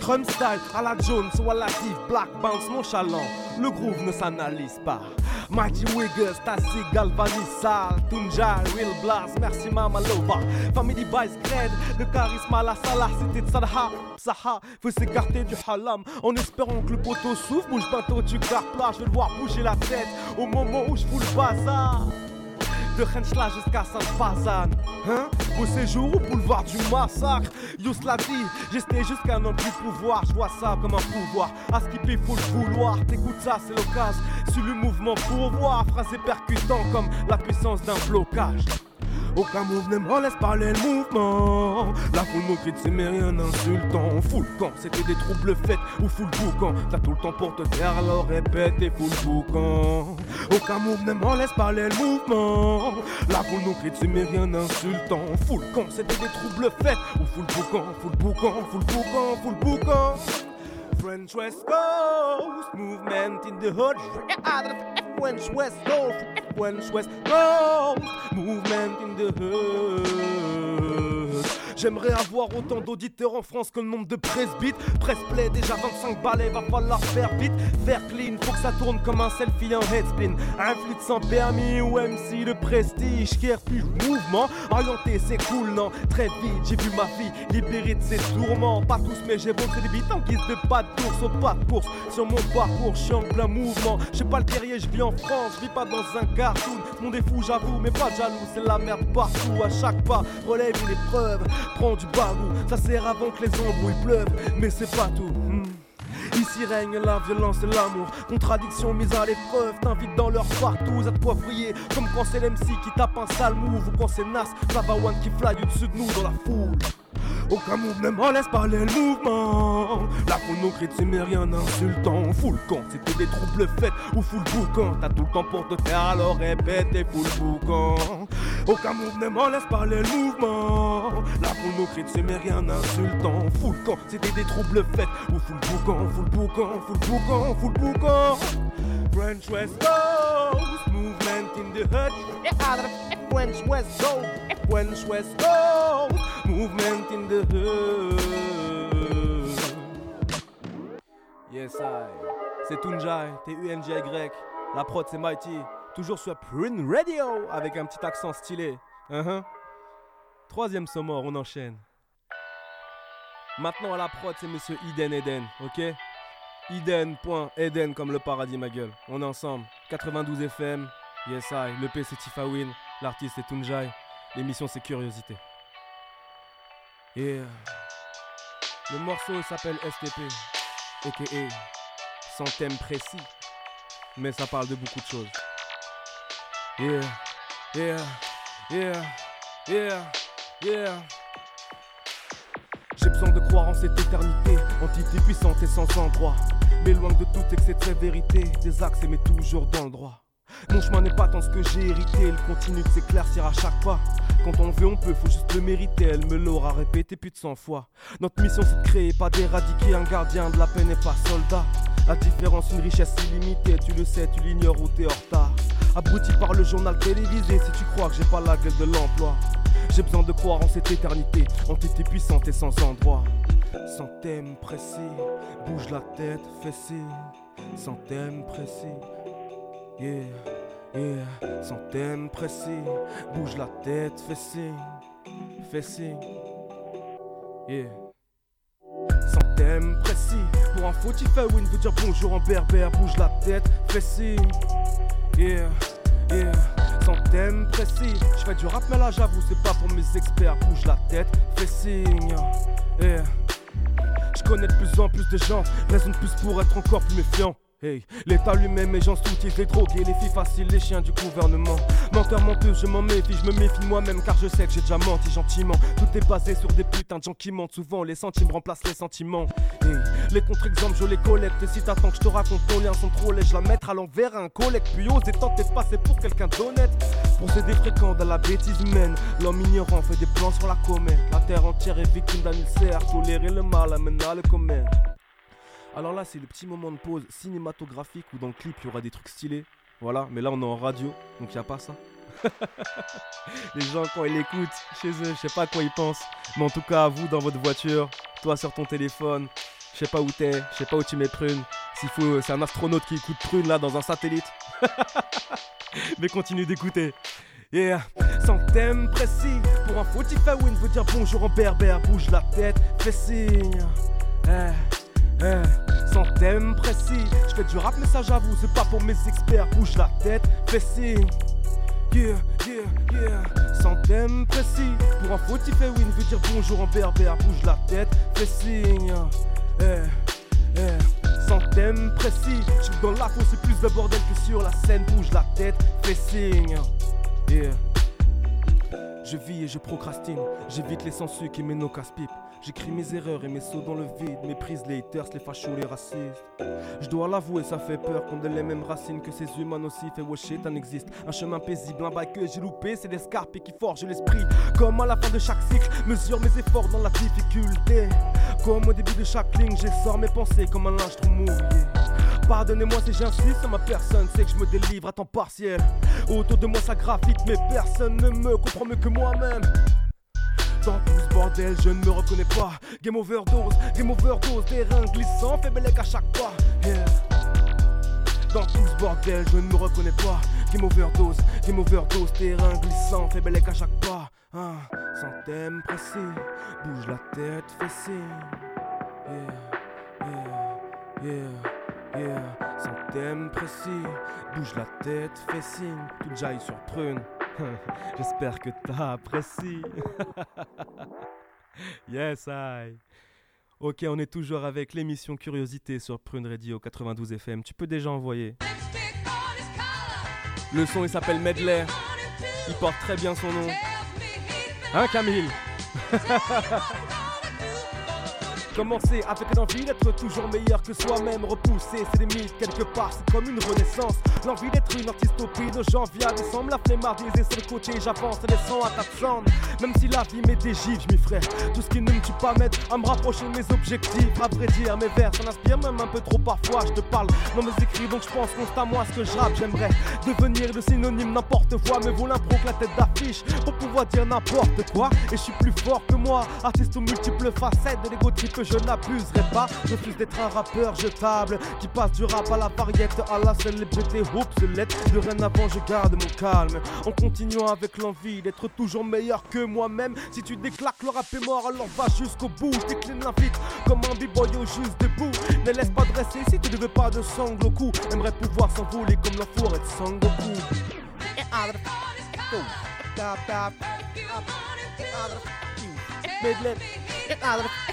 Drum style à la Jones ou à la Steve Black bounce nonchalant. Le groove ne s'analyse pas. Mighty Wiggles, Tassi, Galvanisa, Tunja, Real Blast, merci Mama Lova. Family Vice Grade, le charisme à la salah, c'était de Salaha, Saha, faut s'écarter du halam en espérant que le poteau souffle, bouge bientôt du car plat, je vais le voir bouger la tête au moment où je fous le bazar de Henschla jusqu'à Saint-Pazan. Hein? Au séjour au boulevard du massacre. Youslavie, j'étais jusqu'à un plus pouvoir. Je vois ça comme un pouvoir. À skipper, faut le vouloir. T'écoutes ça, c'est l'occasion. Sur le mouvement pour voir. Phrasé percutant comme la puissance d'un blocage. Aucun mouvement laisse parler le mouvement. La foule nous crie de ces rien insultant. Full camp, c'était des troubles faits ou full boucan. T'as tout le temps pour te faire, alors répète et full boucan. Aucun mouvement laisse parler le mouvement. La foule nous crie de ces rien insultant. Full camp, c'était des troubles faits ou full boucan, full boucan, full boucan, full boucan. French West Coast movement in the hood. French West Coast, French West Coast movement in the hood. J'aimerais avoir autant d'auditeurs en France que le nombre de presbytes. Pressplay, déjà 25 balais, va falloir faire vite. Faire clean, faut que ça tourne comme un selfie en headspin. Un flûte sans permis ou MC de prestige qui refuse mouvement. Orienté, c'est cool, non? Très vite, j'ai vu ma vie libérée de ses tourments. Pas tous, mais j'ai montré des bites en guise de pas de course au pas de course. Sur mon parcours, je suis en plein mouvement. Je pas le guerrier, je vis en France, je vis pas dans un cartoon. Mon défaut, j'avoue, mais pas jaloux, c'est la merde partout. À chaque pas, relève une épreuve prends du bagou, ça sert avant que les embrouilles pleuvent, mais c'est pas tout. hmm. Ici règne la violence et l'amour, contradiction mise à l'épreuve, t'invite dans leur partout, à toi briller, comme quand c'est l'MC qui tape un sale move, ou quand c'est Nas, One qui fly au-dessus de nous dans la foule. Aucun mouvement laisse parler le mouvement. La de mais rien insultant. Full camp, c'était des troubles faits ou full boucan. T'as tout le temps pour te faire, alors répète et full boucan. Aucun mouvement laisse parler le mouvement. La de mais rien insultant. Full camp, c'était des troubles faits ou full boucan, full boucan, full boucan, full boucan. French West Coast, movement in the hood. French West Go, West Go. Movement in the hood. Yes, I. C'est Tunjai, T-U-N-J-Y. La prod, c'est Mighty. Toujours sur Prune Radio avec un petit accent stylé. Uh-huh. Troisième sonore, on enchaîne. Maintenant à la prod, c'est monsieur Eden Eden, ok? Eden.eden comme le paradis, ma gueule. On est ensemble. 92 FM, yes I. Le P c'est Tifawin, l'artiste c'est Tunjai. L'émission c'est Curiosité. Et le morceau s'appelle STP, a.k.a. sans thème précis, mais ça parle de beaucoup de choses. Yeah, yeah, yeah, yeah, yeah. J'ai besoin de croire en cette éternité, entité puissante et sans endroit. Loin de tout excès de vérité, des axes mais toujours dans le droit. Mon chemin n'est pas tant ce que j'ai hérité, il continue de s'éclaircir à chaque pas. Quand on veut, on peut, faut juste le mériter. Elle me l'aura répété plus de 100 fois. Notre mission c'est de créer, pas d'éradiquer un gardien de la paix n'est pas soldat. La différence, une richesse illimitée, tu le sais, tu l'ignores ou t'es en retard. Abruti par le journal télévisé, si tu crois que j'ai pas la gueule de l'emploi. J'ai besoin de croire en cette éternité, entité puissante et sans endroit. Sans thème précis, bouge la tête, signe. Sans thème précis, yeah, yeah. Sans thème précis, bouge la tête, fais signe, fais signe, yeah. Sans précis, pour un faux win veut dire bonjour en berbère, bouge la tête, fais signe, yeah, yeah sans précis. Je fais du rap, mais là j'avoue, c'est pas pour mes experts. Bouge la tête, fais signe. Yeah. Je connais de plus en plus de gens, raison de plus pour être encore plus méfiant. Hey, l'État lui-même, les gens soutiennent les et les filles faciles, les chiens du gouvernement. Menteur, menteuse, je m'en méfie, je me méfie moi-même car je sais que j'ai déjà menti gentiment. Tout est basé sur des putains de gens qui mentent souvent, les centimes remplacent les sentiments. Hey, les contre-exemples, je les collecte. Si t'attends que je te raconte ton lien sans trop je la mettre à l'envers à un collègue. Puis ose et tente de passer pour quelqu'un d'honnête. Procéder fréquent dans la bêtise humaine. L'homme ignorant fait des plans sur la comète. La terre entière est victime d'un ulcère. Tolérer le mal amène à le commettre. Alors là, c'est le petit moment de pause cinématographique où dans le clip, il y aura des trucs stylés. Voilà, mais là, on est en radio, donc il n'y a pas ça. les gens, quand ils l'écoutent chez eux, je sais pas à quoi ils pensent. Mais en tout cas, vous, dans votre voiture, toi sur ton téléphone, je sais pas où t'es, je sais pas où tu mets Prune. S'il faut, c'est un astronaute qui écoute Prune là dans un satellite. mais continue d'écouter. Yeah, sans thème précis. Pour un faux win veut dire bonjour en berbère. Bouge la tête, fais signe. Eh. Eh, sans thème précis, je fais du rap mais ça j'avoue c'est pas pour mes experts. Bouge la tête, fais signe. Yeah, yeah, yeah. Sans thème précis. Pour un faux win veut dire bonjour en berbère. Bouge la tête, fais signe. Eh, eh. Sans thème précis. Je dans la fosse c'est plus de bordel que sur la scène. Bouge la tête, fais signe. Yeah. Je vis et je procrastine, j'évite les sensus qui mènent au casse-pipe. J'écris mes erreurs et mes sauts dans le vide, méprise les haters, les fachos, les racistes. Je dois l'avouer, ça fait peur qu'on ait les mêmes racines que ces humains nocifs et wesh shit, un existe. Un chemin paisible, un bail que j'ai loupé, c'est des scarpes qui forgent l'esprit. Comme à la fin de chaque cycle, mesure mes efforts dans la difficulté. Comme au début de chaque ligne, j'essore mes pensées comme un linge trop mouillé. Pardonnez-moi si j'insiste sur ma personne, c'est que je me délivre à temps partiel. Autour de moi ça graffite, mais personne ne me comprend mieux que moi-même. Dans tout ce bordel, je ne me reconnais pas. Game overdose, game overdose, terrain glissant, fait bellec à chaque pas. Dans tout ce bordel, je ne me reconnais pas. Game overdose, game overdose, terrain glissant, bellec à chaque pas. Hein. Sans thème précis, bouge la tête, fais signe. Yeah, yeah, yeah. Yeah, sans thème précis, bouge la tête, fais signe, tout jaille sur prune. J'espère que t'as apprécié. yes, I. Ok, on est toujours avec l'émission Curiosité sur Prune Radio 92 FM. Tu peux déjà envoyer. Le son, il s'appelle Medley. Il porte très bien son nom. Hein, Camille? Commencer avec l'envie d'être toujours meilleur que soi-même, repousser ses limites quelque part, c'est comme une renaissance. L'envie d'être une prix de janvier à décembre, la flemmardise et sur le côté, j'avance, laissant à t'attendre. Même si la vie m'est gifs, je m'y ferai tout ce qui ne me tue pas m'aide à me rapprocher de mes objectifs. À vrai dire, mes vers s'en inspirent même un peu trop parfois. Je te parle dans mes écrits, donc je pense constamment à ce que je rappe. J'aimerais devenir le synonyme n'importe quoi, mais vaut l'impro que la tête d'affiche pour pouvoir dire n'importe quoi. Et je suis plus fort que moi, artiste aux multiples facettes de l'ego trip, je n'abuserai pas. Je refuse d'être un rappeur jetable qui passe du rap à la variette, à la célébrité obsolète. De rien avant, je garde mon calme en continuant avec l'envie d'être toujours meilleur que moi-même. Si tu déclaques le rap est mort, alors va jusqu'au bout. Je décline l'invite comme un b-boy juste debout. Ne laisse pas dresser si tu ne veux pas de sangle au cou. Aimerais pouvoir s'envoler comme forêt de Sangoku.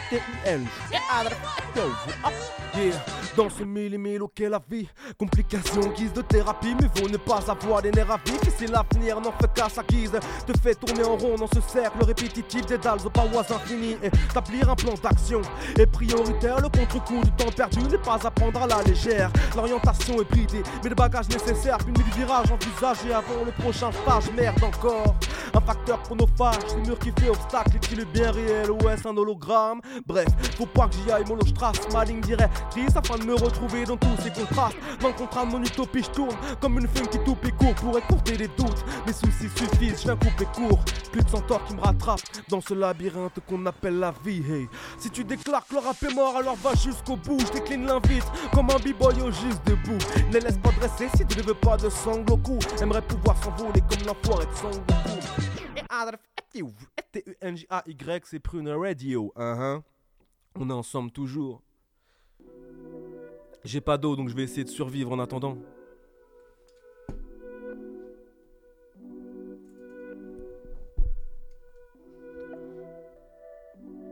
didn't end. Yeah, I got over. Yeah. Dans ce mille et mille auquel la vie. Complication guise de thérapie Mais vaut ne pas avoir des nerfs à vif Et c'est l'avenir n'en fait qu'à sa guise Te fait tourner en rond dans ce cercle répétitif Des dalles aux parois infinies. Établir un plan d'action est prioritaire. Le contre-coup du temps perdu n'est pas à prendre à la légère. L'orientation est bridée Mais le bagage nécessaire. Puis mille virages envisagés avant le prochain stage. Merde encore. Un facteur chronophage le mur qui fait obstacle Est-il bien réel. Ou est-ce un hologramme? Bref, faut pas que j'y aille. Mon trace ma ligne directrice afin de me retrouver dans tous ces contrastes. Dans le contrat mon utopie, je tourne comme une femme qui toupe et court pour écourter les doutes. Mes soucis suffisent, je viens couper court. Plus de centaures qui me rattrapent dans ce labyrinthe qu'on appelle la vie. Hey. Si tu déclares que le rap est mort, alors va jusqu'au bout. Je décline l'invite comme un b-boy au juste debout. Ne laisse pas dresser si tu ne veux pas de sangle au cou. Aimerais pouvoir s'envoler comme l'enfoiré de Sangoku. T-U-N-J-A-Y, c'est Prune Radio. Uh-huh. On est ensemble toujours. J'ai pas d'eau donc je vais essayer de survivre en attendant.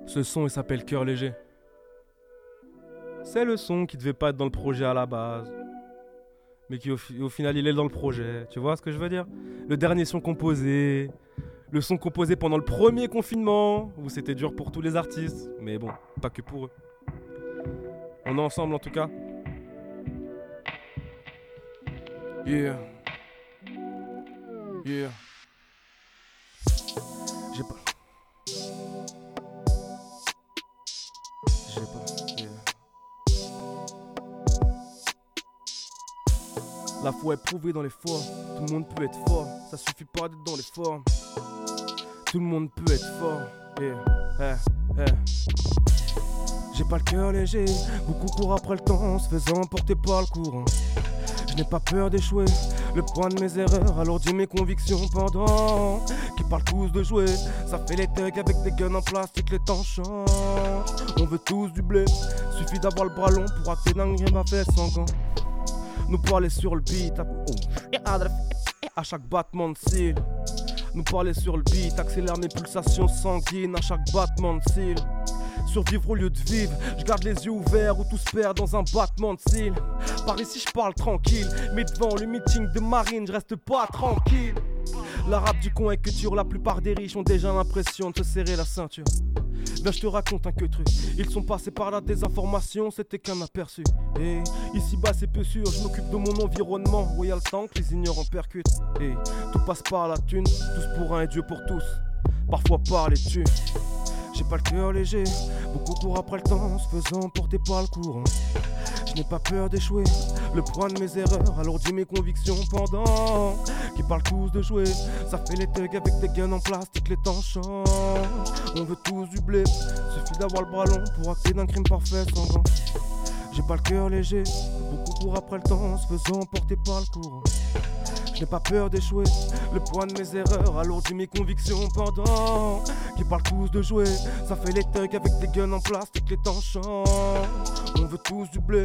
Ce son il s'appelle Cœur léger. C'est le son qui devait pas être dans le projet à la base. Mais qui au, final il est dans le projet. Tu vois ce que je veux dire? Le dernier son composé. Le son composé pendant le premier confinement, où c'était dur pour tous les artistes. Mais bon, pas que pour eux. On est ensemble en tout cas. Yeah. Yeah. J'ai pas. J'ai pas. La foi est prouvée dans les forts. Tout le monde peut être fort. Ça suffit pas d'être dans les formes. Tout le monde peut être fort. Yeah. Eh, eh. J'ai pas le cœur léger. Beaucoup courent après le temps, se faisant porter par le courant. Je n'ai pas peur d'échouer. Le poids de mes erreurs alourdit mes convictions pendant Qui parlent tous de jouer. Ça fait les thugs avec des guns en plastique, les temps. On veut tous du blé. Suffit d'avoir le bras long pour acter ma fesse sans gants. Nous parler sur le beat. À chaque battement de cils. Nous parler sur le beat, accélère mes pulsations sanguines à chaque battement de cils. Survivre au lieu de vivre, je garde les yeux ouverts où tout se perd dans un battement de cils. Par ici je parle tranquille, mais devant le meeting de marine, je reste pas tranquille. L'arabe du coin est culture, la plupart des riches ont déjà l'impression de se serrer la ceinture. Viens, je te raconte un que truc. Ils sont passés par la désinformation, c'était qu'un aperçu. Et ici bas, c'est peu sûr, je m'occupe de mon environnement. Le temps que les ignorants percutent. Et tout passe par la thune, tous pour un et Dieu pour tous. Parfois par les thunes. J'ai pas le cœur léger, beaucoup courent après le temps, se faisant porter par le courant. Je n'ai pas peur d'échouer, le poids de mes erreurs alourdit mes convictions pendant Qui parlent tous de jouer, ça fait les thugs avec des guns en plastique, les temps. On veut tous du blé, suffit d'avoir le bras long pour acter d'un crime parfait sans gants. J'ai pas le cœur léger, beaucoup courent après le temps, se faisant porter par le courant. Je n'ai pas peur d'échouer, le poids de mes erreurs alourdit mes convictions pendant Qui parlent tous de jouer, ça fait les thugs avec des guns en plastique, les temps. On veut tous du blé.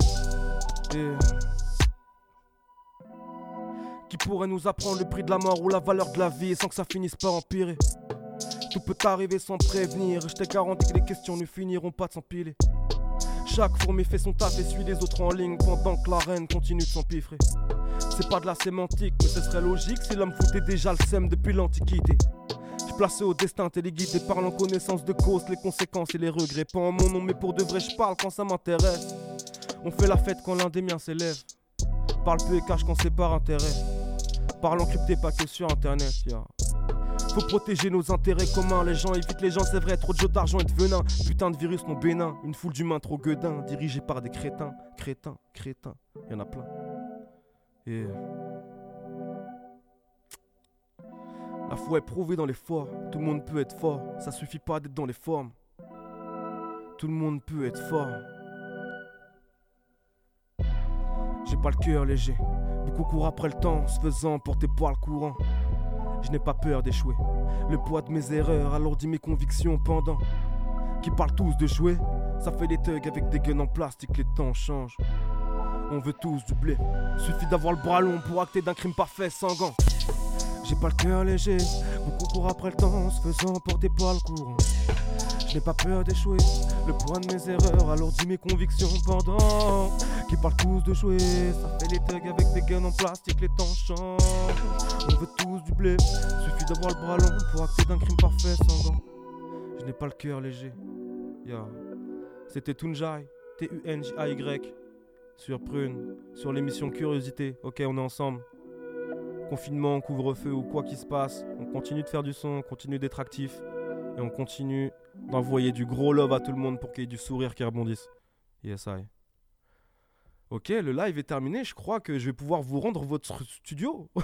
Qui pourrait nous apprendre le prix de la mort ou la valeur de la vie sans que ça finisse par empirer? Tout peut arriver sans prévenir, je t'ai garanti que les questions ne finiront pas de s'empiler. Chaque fourmi fait son taf et suit les autres en ligne pendant que la reine continue de s'empiffrer. C'est pas de la sémantique, mais ce serait logique si l'homme foutait déjà le sème depuis l'Antiquité. Placé au destin, téléguidé par connaissance de cause, les conséquences et les regrets. Pas en mon nom, mais pour de vrai, je parle quand ça m'intéresse. On fait la fête quand l'un des miens s'élève. Parle peu et cache quand c'est par intérêt. Parle encrypté, pas que sur internet, ya. Faut protéger nos intérêts communs. Les gens évitent les gens, c'est vrai. Trop de jeux d'argent et de venin. Putain de virus non bénin. Une foule d'humains trop gueudins. Dirigés par des crétins. Crétins, crétins. Y en a plein. Et. La foi est prouvée dans les forts. Tout le monde peut être fort. Ça suffit pas d'être dans les formes. Tout le monde peut être fort. J'ai pas le cœur léger. Beaucoup courent après le temps, se faisant porter par le courant. Je n'ai pas peur d'échouer. Le poids de mes erreurs alourdit mes convictions pendant. Qui parlent tous de jouer, ça fait des thugs avec des guns en plastique, les temps changent. On veut tous du blé. Suffit d'avoir le bras long pour acter d'un crime parfait sans. J'ai pas le cœur léger, beaucoup courent après le temps, se faisant porter par le courant. Je n'ai pas peur d'échouer, le poids de mes erreurs alourdit mes convictions pendant. Qui parlent tous de jouer, ça fait les thugs avec des guns en plastique, les temps changent. On veut tous du blé, suffit d'avoir le bras long pour acter d'un crime parfait sans gants. Je n'ai pas le cœur léger. Yeah. C'était Tunjai, T-U-N-J-A-Y, sur Prune, sur l'émission Curiosité. Ok, on est ensemble. Confinement, couvre-feu ou quoi qu'il se passe, on continue de faire du son, on continue d'être actif et on continue d'envoyer du gros love à tout le monde pour qu'il y ait du sourire qui rebondisse. Yes, I. Ok, le live est terminé. Je crois que je vais pouvoir vous rendre votre studio.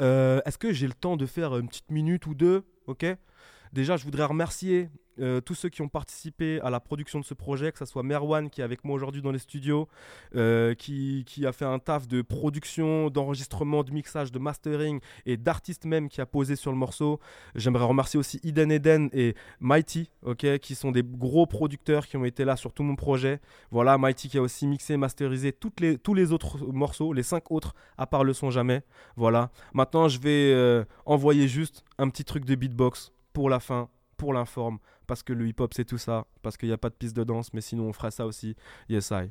Euh, Est-ce que j'ai le temps de faire une petite minute ou deux? Ok. Déjà, je voudrais remercier euh, tous ceux qui ont participé à la production de ce projet, que ce soit Merwan qui est avec moi aujourd'hui dans les studios, euh, qui, a fait un taf de production, d'enregistrement, de mixage, de mastering et d'artiste même qui a posé sur le morceau. J'aimerais remercier aussi Eden Eden et Mighty, qui sont des gros producteurs qui ont été là sur tout mon projet. Voilà, Mighty qui a aussi mixé, masterisé les, tous les autres morceaux, les cinq autres, à part le son jamais. Voilà. Maintenant, je vais euh, envoyer juste un petit truc de beatbox pour la fin, pour l'informe, parce que le hip-hop c'est tout ça, parce qu'il n'y a pas de piste de danse, mais sinon on ferait ça aussi. Yes, I.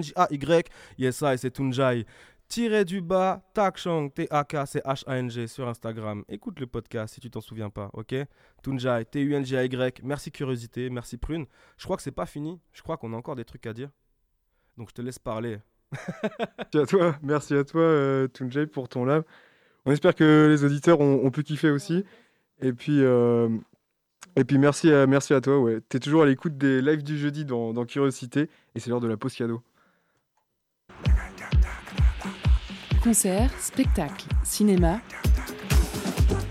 T-U-N-J-A-Y. Yes, I, c'est Tunjai. Tiré du bas, Takchang, T-A-K-C-H-A-N-G sur Instagram. Écoute le podcast si tu t'en souviens pas, ok? Tunjai, T-U-N-J-A-Y. Merci Curiosité, merci Prune. Je crois que c'est pas fini. Je crois qu'on a encore des trucs à dire. Donc je te laisse parler. Merci à toi, merci à toi euh, pour ton live. On espère que les auditeurs ont, ont pu kiffer aussi. Et puis, euh, et puis merci, à, merci à toi. Ouais. Tu es toujours à l'écoute des lives du jeudi dans, dans Curiosité et c'est l'heure de la pause cadeau. Concert, spectacle, cinéma.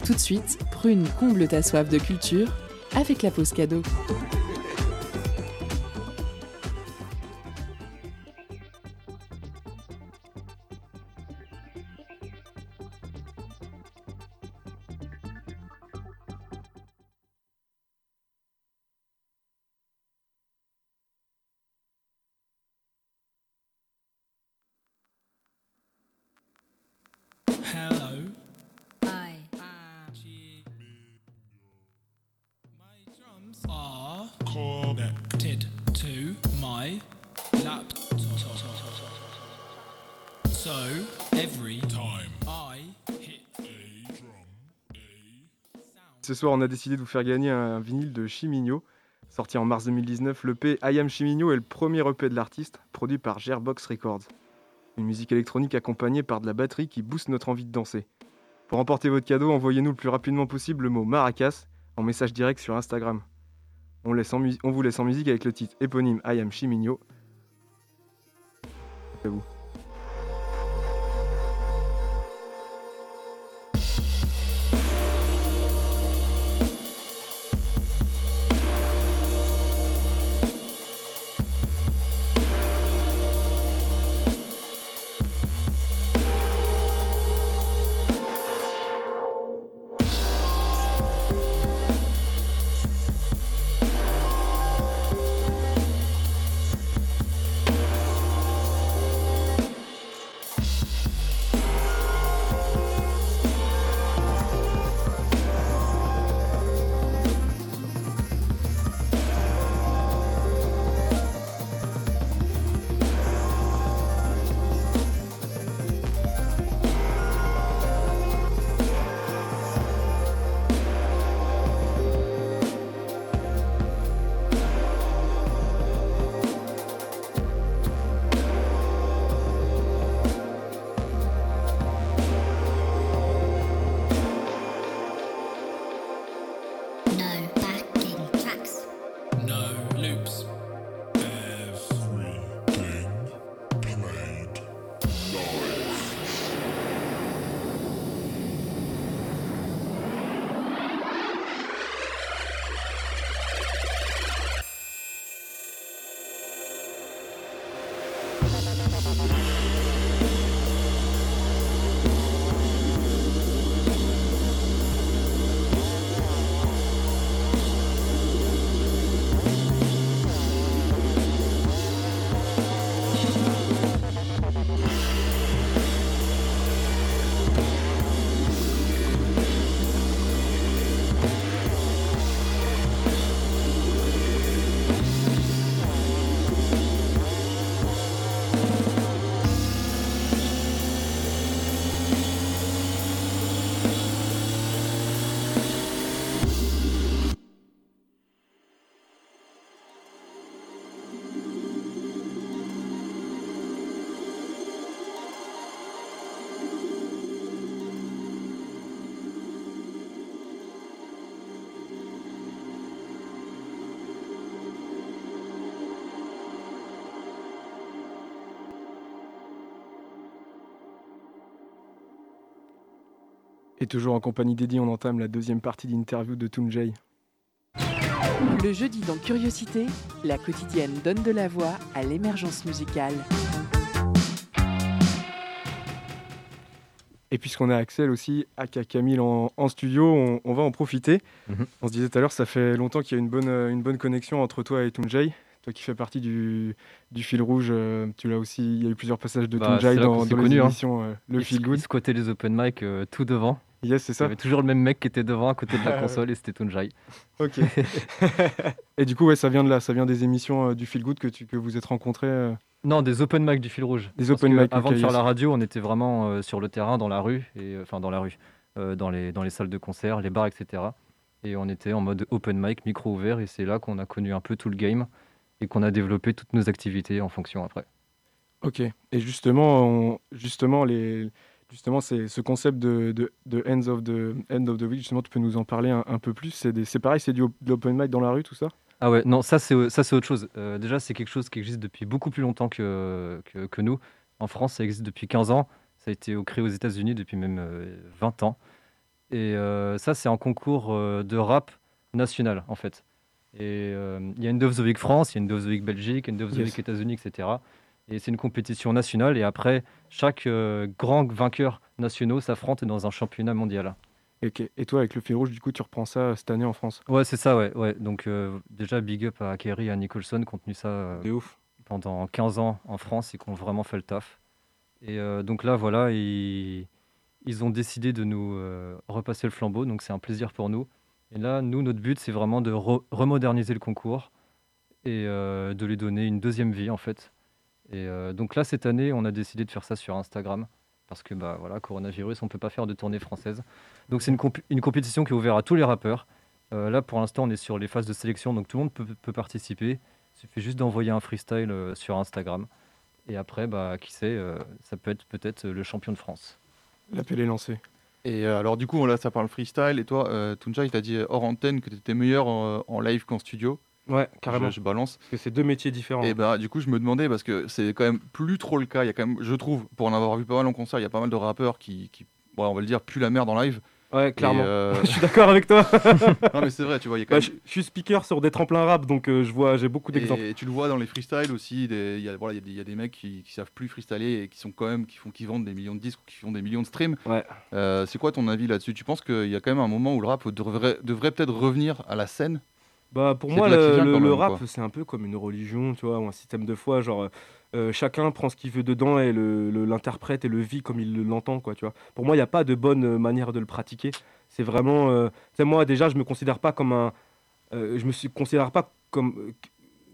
Tout de suite, Prune comble ta soif de culture avec la pause cadeau. Ce soir, on a décidé de vous faire gagner un vinyle de Chimigno. Sorti en mars 2019, l'EP I Am Chimigno est le premier EP de l'artiste, produit par Gerbox Records. Une musique électronique accompagnée par de la batterie qui booste notre envie de danser. Pour remporter votre cadeau, envoyez-nous le plus rapidement possible le mot Maracas en message direct sur Instagram. On, vous laisse en musique avec le titre éponyme I Am Chimigno. À vous. Et toujours en compagnie d'Eddie, on entame la deuxième partie d'interview de Tunjay. Le jeudi dans Curiosité, la quotidienne donne de la voix à l'émergence musicale. Et puisqu'on a Axel aussi, aka Camille en, en studio, on, on va en profiter. Mhm. On se disait tout à l'heure, ça fait longtemps qu'il y a une bonne, une bonne connexion entre toi et Tunjay. Toi qui fais partie du, du fil rouge, euh, tu l'as aussi, il y a eu plusieurs passages de Bah, Tunjay dans, dans les hein. émissions euh, Le Il Feel Good. Il squattait les open mic euh, tout devant. Yes, c'est Il y ça avait toujours le même mec qui était devant à côté de la console et c'était Tunjai. Ok. et du coup, ouais, ça vient de là, ça vient des émissions euh, du Feel Good que, tu, que vous êtes rencontrés. euh. Non, des open mic du fil rouge. Des Parce open mic, Avant de faire yes. la radio, on était vraiment euh, sur le terrain, dans la rue, et enfin dans la rue, dans, les, dans les salles de concert, les bars, etc. Et on était en mode open mic, micro ouvert, et c'est là qu'on a connu un peu tout le game et qu'on a développé toutes nos activités en fonction après. Ok. Et justement, on- justement, les, justement, c'est ce concept de, de, de ends of the end of the week. Justement, tu peux nous en parler un, un peu plus. C'est pareil, c'est du op- de l'open mic dans la rue, tout ça? Ah ouais, non, ça c'est ça c'est autre chose. Euh, déjà, c'est quelque chose qui existe depuis beaucoup plus longtemps que, que, que nous. En France, ça existe depuis 15 ans. Ça a été créé aux États-Unis depuis même euh, 20 ans. Et euh, ça, c'est un concours euh, de rap national, en fait. Et il y a une Dove the Week France, il y a une Dove the Week Belgique, une Dove the Yes. Week États-Unis, etc. Et c'est une compétition nationale. Et après, chaque euh, grand vainqueur nationaux s'affronte dans un championnat mondial. Et toi, avec le fil rouge, du coup, tu reprends ça cette année en France? Ouais, c'est ça, ouais. ouais. Donc, euh, déjà, big up à Kerry et à Nicholson qui ont tenu ça euh, ouf. pendant 15 ans en France et qui ont vraiment fait le taf. Et euh, donc là, voilà, ils, ils ont décidé de nous euh, repasser le flambeau, donc c'est un plaisir pour nous. Et là, nous, notre but, c'est vraiment de re- remoderniser le concours et euh, de lui donner une deuxième vie, en fait. Et euh, donc là, cette année, on a décidé de faire ça sur Instagram. Parce que, bah voilà, coronavirus, on ne peut pas faire de tournée française. Donc c'est une, comp- une compétition qui est ouverte à tous les rappeurs. Euh, là, pour l'instant, on est sur les phases de sélection, donc tout le monde peut, peut participer. Il suffit juste d'envoyer un freestyle euh, sur Instagram. Et après, bah, qui sait, euh, ça peut être peut-être le champion de France. L'appel est lancé. Et euh, alors, du coup, là, ça parle freestyle. Et toi, euh, Tunja, il t'a dit hors antenne que tu étais meilleur en, en live qu'en studio. Ouais, carrément. Je, je balance. Parce que c'est deux métiers différents. Et bah, du coup, je me demandais, parce que c'est quand même plus trop le cas. Il y a quand même, je trouve, pour en avoir vu pas mal en concert, il y a pas mal de rappeurs qui, qui ouais, on va le dire, puent la merde en live. Ouais, clairement. Euh, je suis d'accord avec toi. non, mais c'est vrai, tu vois, y a quand Bah, même. je, suis speaker sur des tremplins rap, donc euh, je vois, j'ai beaucoup d'exemples. Et tu le vois dans les freestyles aussi, il y, a, voilà, il y y a des mecs qui, qui savent plus freestyler et qui sont quand même qui font qui vendent des millions de disques ou qui font des millions de streams. Ouais. Euh, c'est quoi ton avis là-dessus? Tu penses qu'il y a quand même un moment où le rap devrait, devrait peut-être revenir à la scène? Bah pour moi le, vient le- le rap c'est un peu comme une religion, tu vois, ou un système de foi, genre euh, euh, chacun prend ce qu'il veut dedans et le- le- l'interprète et le vit comme il l'entend, quoi, tu vois. Pour moi il n'y a pas de bonne euh, manière de le pratiquer. C'est vraiment, euh, moi déjà je me considère pas comme un, euh, je me suis considère pas comme, que-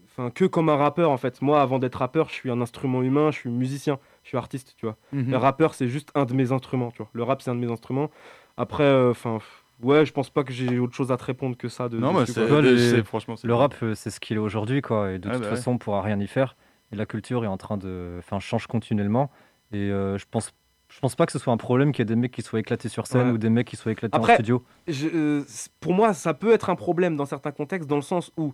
enfin que comme un rappeur en fait. Moi avant d'être rappeur je suis un instrument humain, je suis musicien, je suis artiste, tu vois. Mhm. Le rappeur c'est juste un de mes instruments, tu vois. Le rap c'est un de mes instruments. Après, enfin. Ouais, je pense pas que j'ai autre chose à te répondre que ça. De, Non, mais c'est- c'est- franchement, le rap, euh, c'est ce qu'il est aujourd'hui, quoi. Et de toute bah ouais. façon, on pourra rien y faire. Et la culture est en train de, enfin, change continuellement. Et euh, je pense, je pense pas que ce soit un problème qu'il y ait des mecs qui soient éclatés sur scène Ouais. ou des mecs qui soient éclatés Après, en studio. je- euh, pour moi, ça peut être un problème dans certains contextes, dans le sens où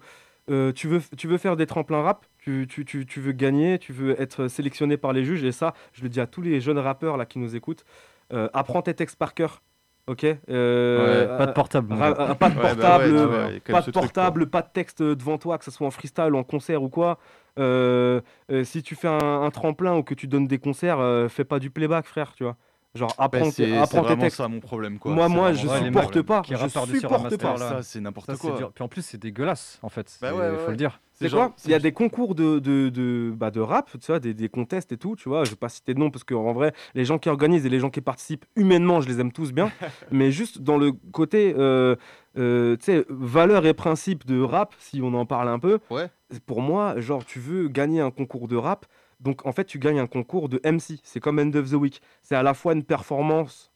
euh, tu, veux, tu veux faire des tremplins rap, tu, tu, tu, tu veux gagner, tu veux être sélectionné par les juges, et ça, je le dis à tous les jeunes rappeurs là qui nous écoutent, euh, apprends tes textes par cœur. Ok Euh, Ouais, pas de portable, euh, Pas de Ouais, bah portable, ouais, tu euh, pas de truc, portable, pas de texte devant toi, que ce soit en freestyle, en concert ou quoi. Euh, euh, si tu fais un, un tremplin ou que tu donnes des concerts, euh, fais pas du playback, frère, tu vois. Genre, Bah, apprends, c'est- tes- c'est apprends tes vraiment textes. ça mon problème quoi. Moi, moi, je mon supporte pas. Qui je supporte pas. là. Ça, c'est n'importe quoi. dur. Puis en plus, c'est dégueulasse, en fait. Bah C'est- ouais, ouais, faut ouais. le dire. C'est genre- quoi Il y a des concours de, de, de, bah, de rap, tu vois, des, des contests et tout, tu vois. Je vais pas citer de nom parce qu'en vrai, les gens qui organisent et les gens qui participent humainement, je les aime tous bien. mais juste dans le côté, euh, euh, tu sais, valeurs et principes de rap, si on en parle un peu, Ouais. pour moi, genre, tu veux gagner un concours de rap, donc en fait, tu gagnes un concours de MC. C'est comme End of the Week. C'est à la fois une performance.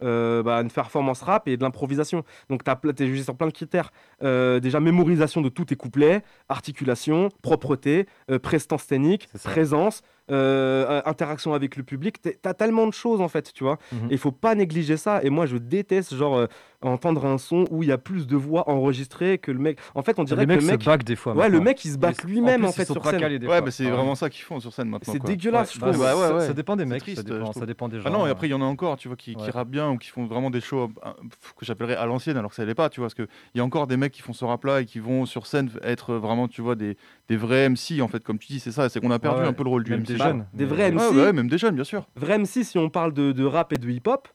euh, bah, une performance rap et de l'improvisation. Donc, tu es jugé sur plein de critères. Euh, déjà, mémorisation de tous tes couplets, articulation, propreté, euh, prestance scénique, présence, interaction avec le public. Tu as tellement de choses, en fait, tu vois. Mhm. Et il faut pas négliger ça. Et moi, je déteste, genre, entendre un son où il y a plus de voix enregistrées que le mec. En fait, on dirait Les que mecs le se mec. back des fois. Ouais, le mec, il se back lui-même, en plus, fait, sur scène. des Ouais, fois. mais c'est Ah, vraiment ça qu'ils font sur scène maintenant. C'est dégueulasse, je Bah, trouve. ouais, ça, ouais, ça dépend des mecs, triste, ça, dépend, ça dépend des gens. Ah non, et après il y en a encore, tu vois, qui, qui rappent bien ou qui font vraiment des shows euh, que j'appellerais à l'ancienne, alors que ça l'est pas, tu vois, parce qu'il y a encore des mecs qui font ce rap-là et qui vont sur scène être vraiment, tu vois, des, des vrais MC, en fait, comme tu dis, c'est ça, c'est qu'on a perdu Ouais, un peu le rôle du même MC. des jeunes. des vrais MC. ouais, même des jeunes, bien sûr. Vrai MC si on parle de, de rap et de hip-hop,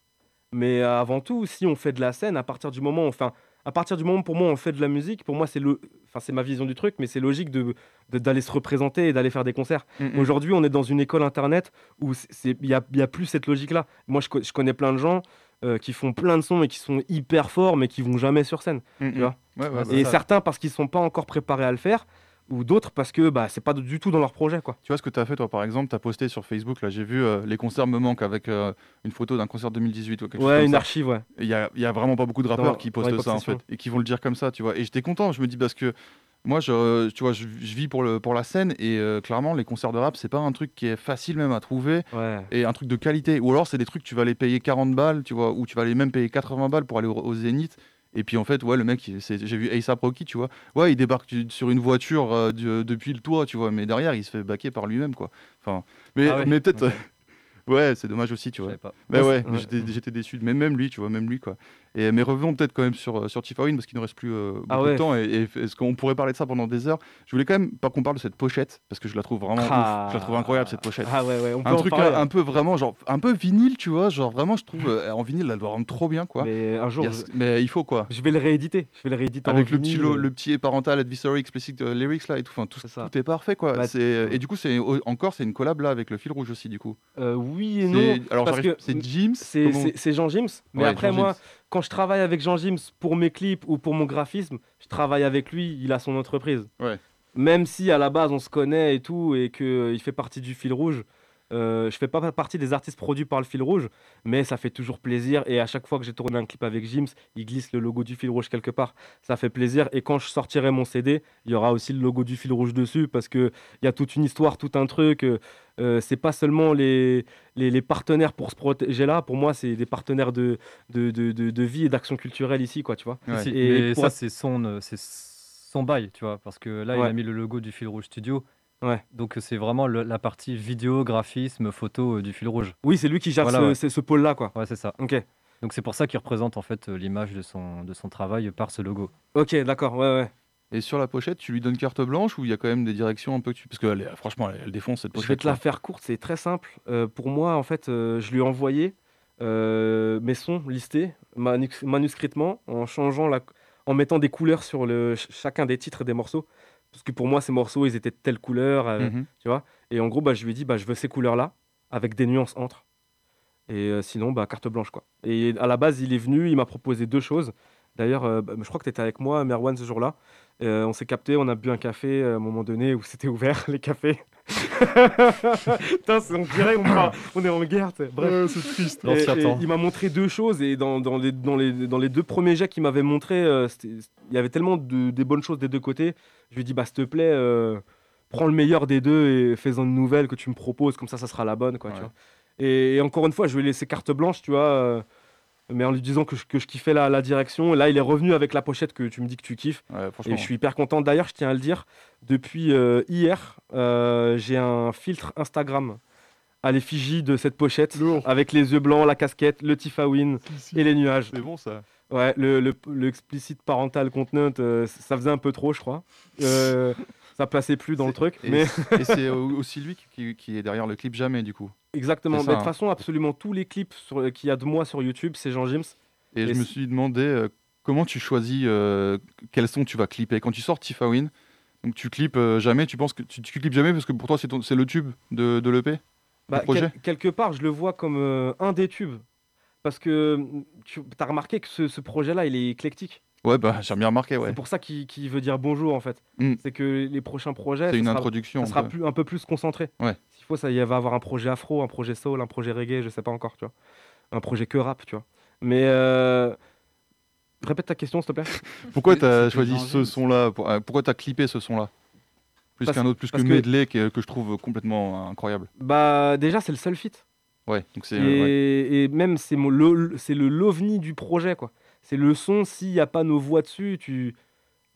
mais avant tout, si on fait de la scène, à partir du moment, enfin, à partir du moment pour moi on fait de la musique, pour moi c'est le, enfin c'est ma vision du truc, mais c'est logique de d'aller se représenter et d'aller faire des concerts. Mm, mm. Aujourd'hui, on est dans une école internet où c'est- il y a, il y a plus cette logique-là. Moi, je, co- je connais plein de gens euh, qui font plein de sons et qui sont hyper forts, mais qui vont jamais sur scène. Mm, tu vois. Ouais, ouais, Ouais, et ça. certains parce qu'ils sont pas encore préparés à le faire, ou d'autres parce que bah c'est pas du tout dans leur projet, quoi. Tu vois ce que tu as fait, toi, par exemple, tu as posté sur Facebook, là, j'ai vu euh, les concerts me manquent avec euh, une photo d'un concert 2018 ou quelque chose Ouais, comme une ça. archive, ouais. Il y a, y a vraiment pas beaucoup de rappeurs qui postent ça, en fait, et qui vont le dire comme ça, tu vois. Et j'étais content, je me dis, parce que moi, je, tu vois, je, je vis pour, le, pour la scène, et euh, clairement, les concerts de rap, c'est pas un truc qui est facile même à trouver, Ouais. et un truc de qualité. Ou alors, c'est des trucs, tu vas les payer 40 balles, tu vois, ou tu vas les même payer 80 balles pour aller au, au Zénith. Et puis en fait, ouais, le mec, j'ai vu A$AP Rocky, tu vois. Ouais, il débarque sur une voiture euh, du- depuis le toit, tu vois. Mais derrière, il se fait baquer par lui-même, quoi. Enfin, mais, Ah ouais, mais peut-être. Ouais, c'est dommage aussi, tu vois. pas. Mais Ouais, ouais, ouais. j'étais déçu. Mais même lui, tu vois, même lui, quoi. Et, mais revenons peut-être quand même sur, euh, sur Tifaoin, parce qu'il ne reste plus euh, beaucoup Ah ouais. de temps. Et, et est-ce qu'on pourrait parler de ça pendant des heures? Je voulais quand même pas qu'on parle de cette pochette, parce que je la trouve vraiment Ah. ouf. Je la trouve incroyable, cette pochette. Ah ouais, ouais, on peut un en truc parler. un, un peu vraiment, genre, un peu vinyle, tu vois. Genre, vraiment, je trouve, euh, en vinyle, elle doit rendre trop bien, quoi. Mais un jour, Il a je, mais il faut, quoi. je vais le rééditer. Je vais le rééditer en Avec le petit, le petit parental advisory explicit lyrics là et tout, enfin tout, C'est ça. tout est parfait quoi. Bah, et du coup c'est encore c'est une collab là avec le fil rouge aussi du coup. Oui et non. alors parce que c'est James. C'est Jean Jims. Mais Ouais, après, Jean moi, Jims. quand je travaille avec Jean Jims pour mes clips ou pour mon graphisme, je travaille avec lui. Il a son entreprise. Ouais. même si à la base on se connaît et tout, et qu'il fait partie du fil rouge, euh, je fais pas partie des artistes produits par le fil rouge, mais ça fait toujours plaisir. Et à chaque fois que j'ai tourné un clip avec Jims, il glisse le logo du fil rouge quelque part. Ça fait plaisir. Et quand je sortirai mon CD, il y aura aussi le logo du fil rouge dessus parce qu'il y a toute une histoire, tout un truc. Euh, euh, c'est pas seulement les, les, les partenaires pour se protéger là. Pour moi, c'est des partenaires de, de, de, de- de vie et d'action culturelle ici, quoi, tu vois. Et ça, être- c'est son, euh, c'est son bail, tu vois, parce que là, il a mis le logo du fil rouge studio. Ouais. Donc, c'est vraiment le- la partie vidéo, graphisme, photo euh, du fil rouge. Oui, c'est lui qui gère Voilà, ce, ouais. ce- pôle-là, quoi. Ouais, c'est ça. Ok. Donc, c'est pour ça qu'il représente en fait euh, l'image de son, de son travail par ce logo. Ok, d'accord, ouais, ouais. Et sur la pochette, tu lui donnes carte blanche ou il y a quand même des directions un peu que tu. Parce que elle est- franchement, elle, elle défonce cette Je pochette. vais te la faire courte, c'est très simple. Euh, pour moi, en fait, euh, je lui ai envoyé euh, mes sons listés manus- manuscritement en changeant la, en mettant des couleurs sur le, ch- chacun des titres des morceaux. Parce que pour moi, ces morceaux, ils étaient de telle couleur, euh, Mhm. tu vois. Et en gros, bah, je lui ai dit, bah, je veux ces couleurs-là, avec des nuances entre. Et euh, sinon, bah, carte blanche, quoi. Et à la base, il est venu, il m'a proposé deux choses. D'ailleurs, euh, bah, je crois que tu étais avec moi, Merwan, ce jour-là. On s'est capté, on a bu un café à un moment donné où c'était ouvert, les cafés. Putain, c'est- on dirait on, part- on est en guerre. Bref. c'est triste. Et- et il m'a montré deux choses et dans, dans les, dans, les, dans les deux premiers jets qu'il m'avait montré, euh, il y avait tellement de, des bonnes choses des deux côtés. Je lui ai dit, bah, s'il te plaît, euh, prends le meilleur des deux et fais-en une nouvelle que tu me proposes, comme ça, ça sera la bonne. Quoi, tu Ouais. vois. Et, et encore une fois, je lui ai laissé carte blanche, tu vois, euh, mais en lui disant que je, que je kiffais la, la direction. Et là, il est revenu avec la pochette que tu me dis que tu kiffes. Ouais, Et je suis hyper content. D'ailleurs, je tiens à le dire, depuis euh, hier, euh, j'ai un filtre Instagram à l'effigie de cette pochette, avec les yeux blancs, la casquette, le Tiffawin et les nuages. C'est bon ça. Ouais, le, le, le explicit parental content, euh, ça faisait un peu trop, je crois. Euh, ça passait plus dans le truc. Et, Mais et c'est au- aussi lui qui, qui est derrière le clip Jamais du coup. exactement. Mais de toute hein. façon, absolument tous les clips sur- qu'il y a de moi sur YouTube, c'est Jean James. Et, Et je me suis demandé euh, comment tu choisis euh, quels sons tu vas clipper. Quand tu sors Tiffawin, donc tu clips euh, jamais, tu penses que tu, tu clips jamais parce que pour toi c'est le tube de, de l'EP Bah, quel- quelque part, je le vois comme euh, un des tubes. Parce que tu as remarqué que ce, ce projet-là, il est éclectique. Ouais, bah j'ai bien remarqué, ouais. C'est pour ça qu'il veut dire bonjour, en fait. Mm. C'est que les prochains projets, C'est ça une sera- introduction. ça un sera peu. plus, un peu plus concentré. Ouais. S'il faut, ça il va avoir un projet afro, un projet soul, un projet reggae, je sais pas encore, tu vois. Un projet que rap, tu vois. Mais euh, répète ta question, s'il te plaît. Pourquoi tu as choisi ce son-là pour- euh, Pourquoi tu as clippé ce son-là? Plus qu'un autre, plus que Medley que, que je trouve complètement incroyable. Bah, déjà, c'est le seul feat. Ouais, donc c'est. Et, euh, ouais. et même, c'est le, c'est le l'ovni du projet, quoi. C'est le son, s'il n'y a pas nos voix dessus, tu.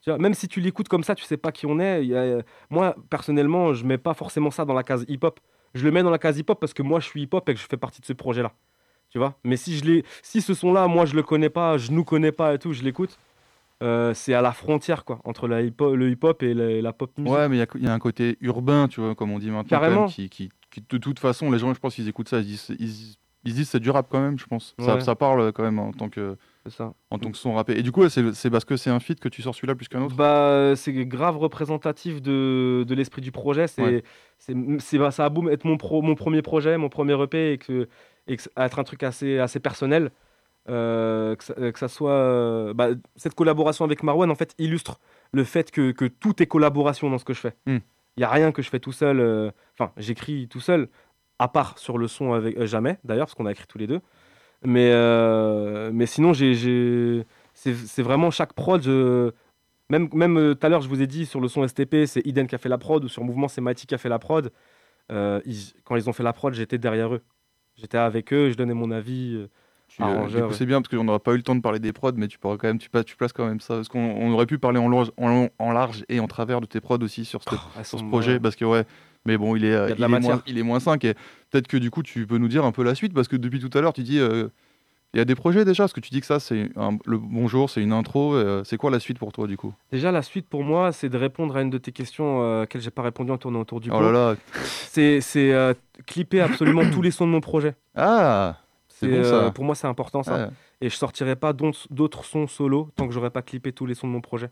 tu vois, même si tu l'écoutes comme ça, tu sais pas qui on est. il y a- moi, personnellement, je mets pas forcément ça dans la case hip-hop. Je le mets dans la case hip-hop parce que moi, je suis hip-hop et que je fais partie de ce projet-là. Tu vois Mais si, je si ce son-là, moi, je le connais pas, je nous connais pas et tout, je l'écoute, euh, c'est à la frontière, quoi, entre la hip le hip-hop et la, la pop music. Ouais, mais il y a- il y, a un côté urbain, tu vois, comme on dit maintenant. Carrément. même, qui, qui, qui, de toute façon, les gens, je pense qu'ils écoutent ça, ils ils, disent c'est du rap quand même, je pense. Ça, Ouais. ça parle quand même en tant que, ça. en tant que son rappé. Et du coup, c'est parce que c'est un feat que tu sors celui-là plus qu'un autre? Bah, c'est grave représentatif de, de l'esprit du projet. C'est, Ouais. c'est, bah, ça a beau être mon, pro, mon premier projet, mon premier EP, et que, et que ça- être un truc assez, assez personnel. euh, que, ça, que ça soit. euh, bah, cette collaboration avec Marwan, en fait, illustre le fait que, que tout est collaboration dans ce que je fais. Il Hmm. n'y a rien que je fais tout seul. euh, Enfin, j'écris tout seul, à part sur le son avec. euh, jamais, d'ailleurs, parce qu'on a écrit tous les deux. Mais, euh, mais sinon, j'ai, c'est, vraiment chaque prod. je- même même euh, tout à l'heure, je vous ai dit sur le son STP, c'est Iden qui a fait la prod, ou sur Mouvement, c'est Mighty qui a fait la prod. Euh, ils- quand ils ont fait la prod, j'étais derrière eux. J'étais avec eux, je donnais mon avis. euh, c'est bien parce qu'on n'aura pas eu le temps de parler des prods, mais tu pourras quand même, tu, tu places quand même ça. Parce qu'on on aurait pu parler en, large- en, long- en large et en travers de tes prods aussi sur, ce- sur ce projet. Parce que, ouais, mais bon, il est, euh, Il la est, moins, il est moins 5. Et peut-être que du coup, tu peux nous dire un peu la suite. Parce que depuis tout à l'heure, tu dis, euh, il y a des projets déjà. Parce que tu dis que ça, c'est le bonjour, c'est une intro. euh, c'est quoi la suite pour toi, du coup? Déjà, la suite pour moi, c'est de répondre à une de tes questions euh, auxquelles j'ai pas répondu en tournant autour du Oh pot. là là. C'est, euh, clipper absolument tous les sons de mon projet. Ah C'est bon, ça. euh, pour moi, c'est important ça. Ouais. Et je sortirai pas d'autres d'autres sons solo tant que j'aurai pas clippé tous les sons de mon projet.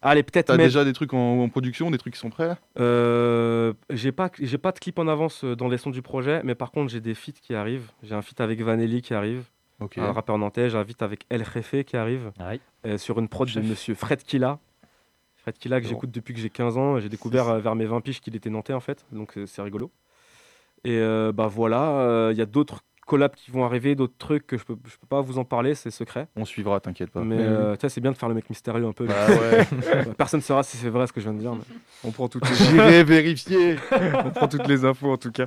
Allez, peut-être T'as mettre- déjà des trucs en, en production, des trucs qui sont prêts Euh, j'ai pas j'ai pas de clip en avance euh, dans les sons du projet, mais par contre j'ai des feats qui arrivent. J'ai un feat avec Vanelli qui arrive, un rappeur nantais. J'ai un feat avec El Jefe qui arrive Ouais. euh, sur une prod de. Monsieur Fred Killa. Fred Killa que Bon. j'écoute depuis que j'ai 15 ans. J'ai découvert euh, vers mes 20 piges qu'il était nantais en fait, donc c'est rigolo. Et euh, bah voilà, euh, il y a d'autres collabs qui vont arriver, d'autres trucs que je peux, je peux pas vous en parler, c'est secret. On suivra, t'inquiète pas. Mais oui. euh, tu sais, c'est bien de faire le mec mystérieux un peu. Bah ouais. Personne ne saura si c'est vrai ce que je viens de dire. mais- On prend toutes les J'irai vérifier. on prend toutes les infos en tout cas.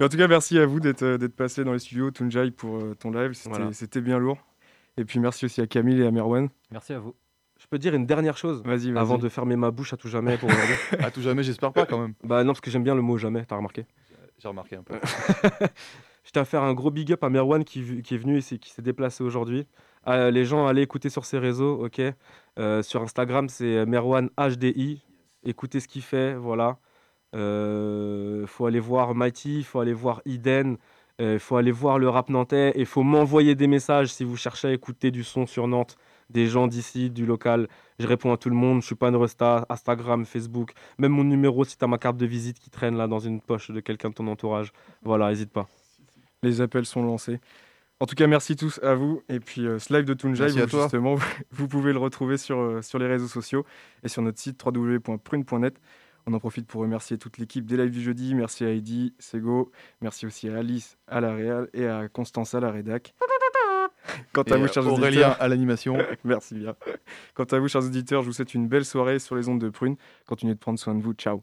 Mais en tout cas, merci à vous d'être euh, d'être passé dans les studios, Tunjai, pour euh, ton live. C'était Voilà. c'était bien lourd. Et puis merci aussi à Camille et à Merwan. Merci à vous. Je peux dire une dernière chose Vas-y, vas-y. avant de fermer ma bouche à tout jamais pour. À tout jamais, j'espère pas quand même. bah non, parce que j'aime bien le mot jamais, t'as remarqué. J'ai remarqué un peu. Je tiens à faire un gros big up à Merwan qui, est venu ici, qui s'est déplacé aujourd'hui. Euh, les gens, allez écouter sur ses réseaux, ok Euh, Sur Instagram, c'est Merwan HDI. Écoutez ce qu'il fait, voilà. Il faut aller voir Mighty, il faut aller voir Eden, il faut aller voir le rap nantais et il faut m'envoyer des messages si vous cherchez à écouter du son sur Nantes, des gens d'ici, du local. Je réponds à tout le monde, je suis pas une resta, Instagram, Facebook, même mon numéro si tu as ma carte de visite qui traîne là dans une poche de quelqu'un de ton entourage. Voilà, n'hésite pas. Les appels sont lancés. En tout cas, merci tous à vous. Et puis, euh, ce live de toi. justement, vous pouvez le retrouver sur, euh, sur les réseaux sociaux et sur notre site www.prune.net. On en profite pour remercier toute l'équipe des lives du jeudi. Merci à Heidi, Sego. Merci aussi à Alice à la Réal et à Constance à la Rédac. Quant à Et, vous, euh, chers Aurélien auditeurs, à l'animation. merci bien. Quant à vous, chers auditeurs, je vous souhaite une belle soirée sur les ondes de Prune. Continuez de prendre soin de vous. Ciao.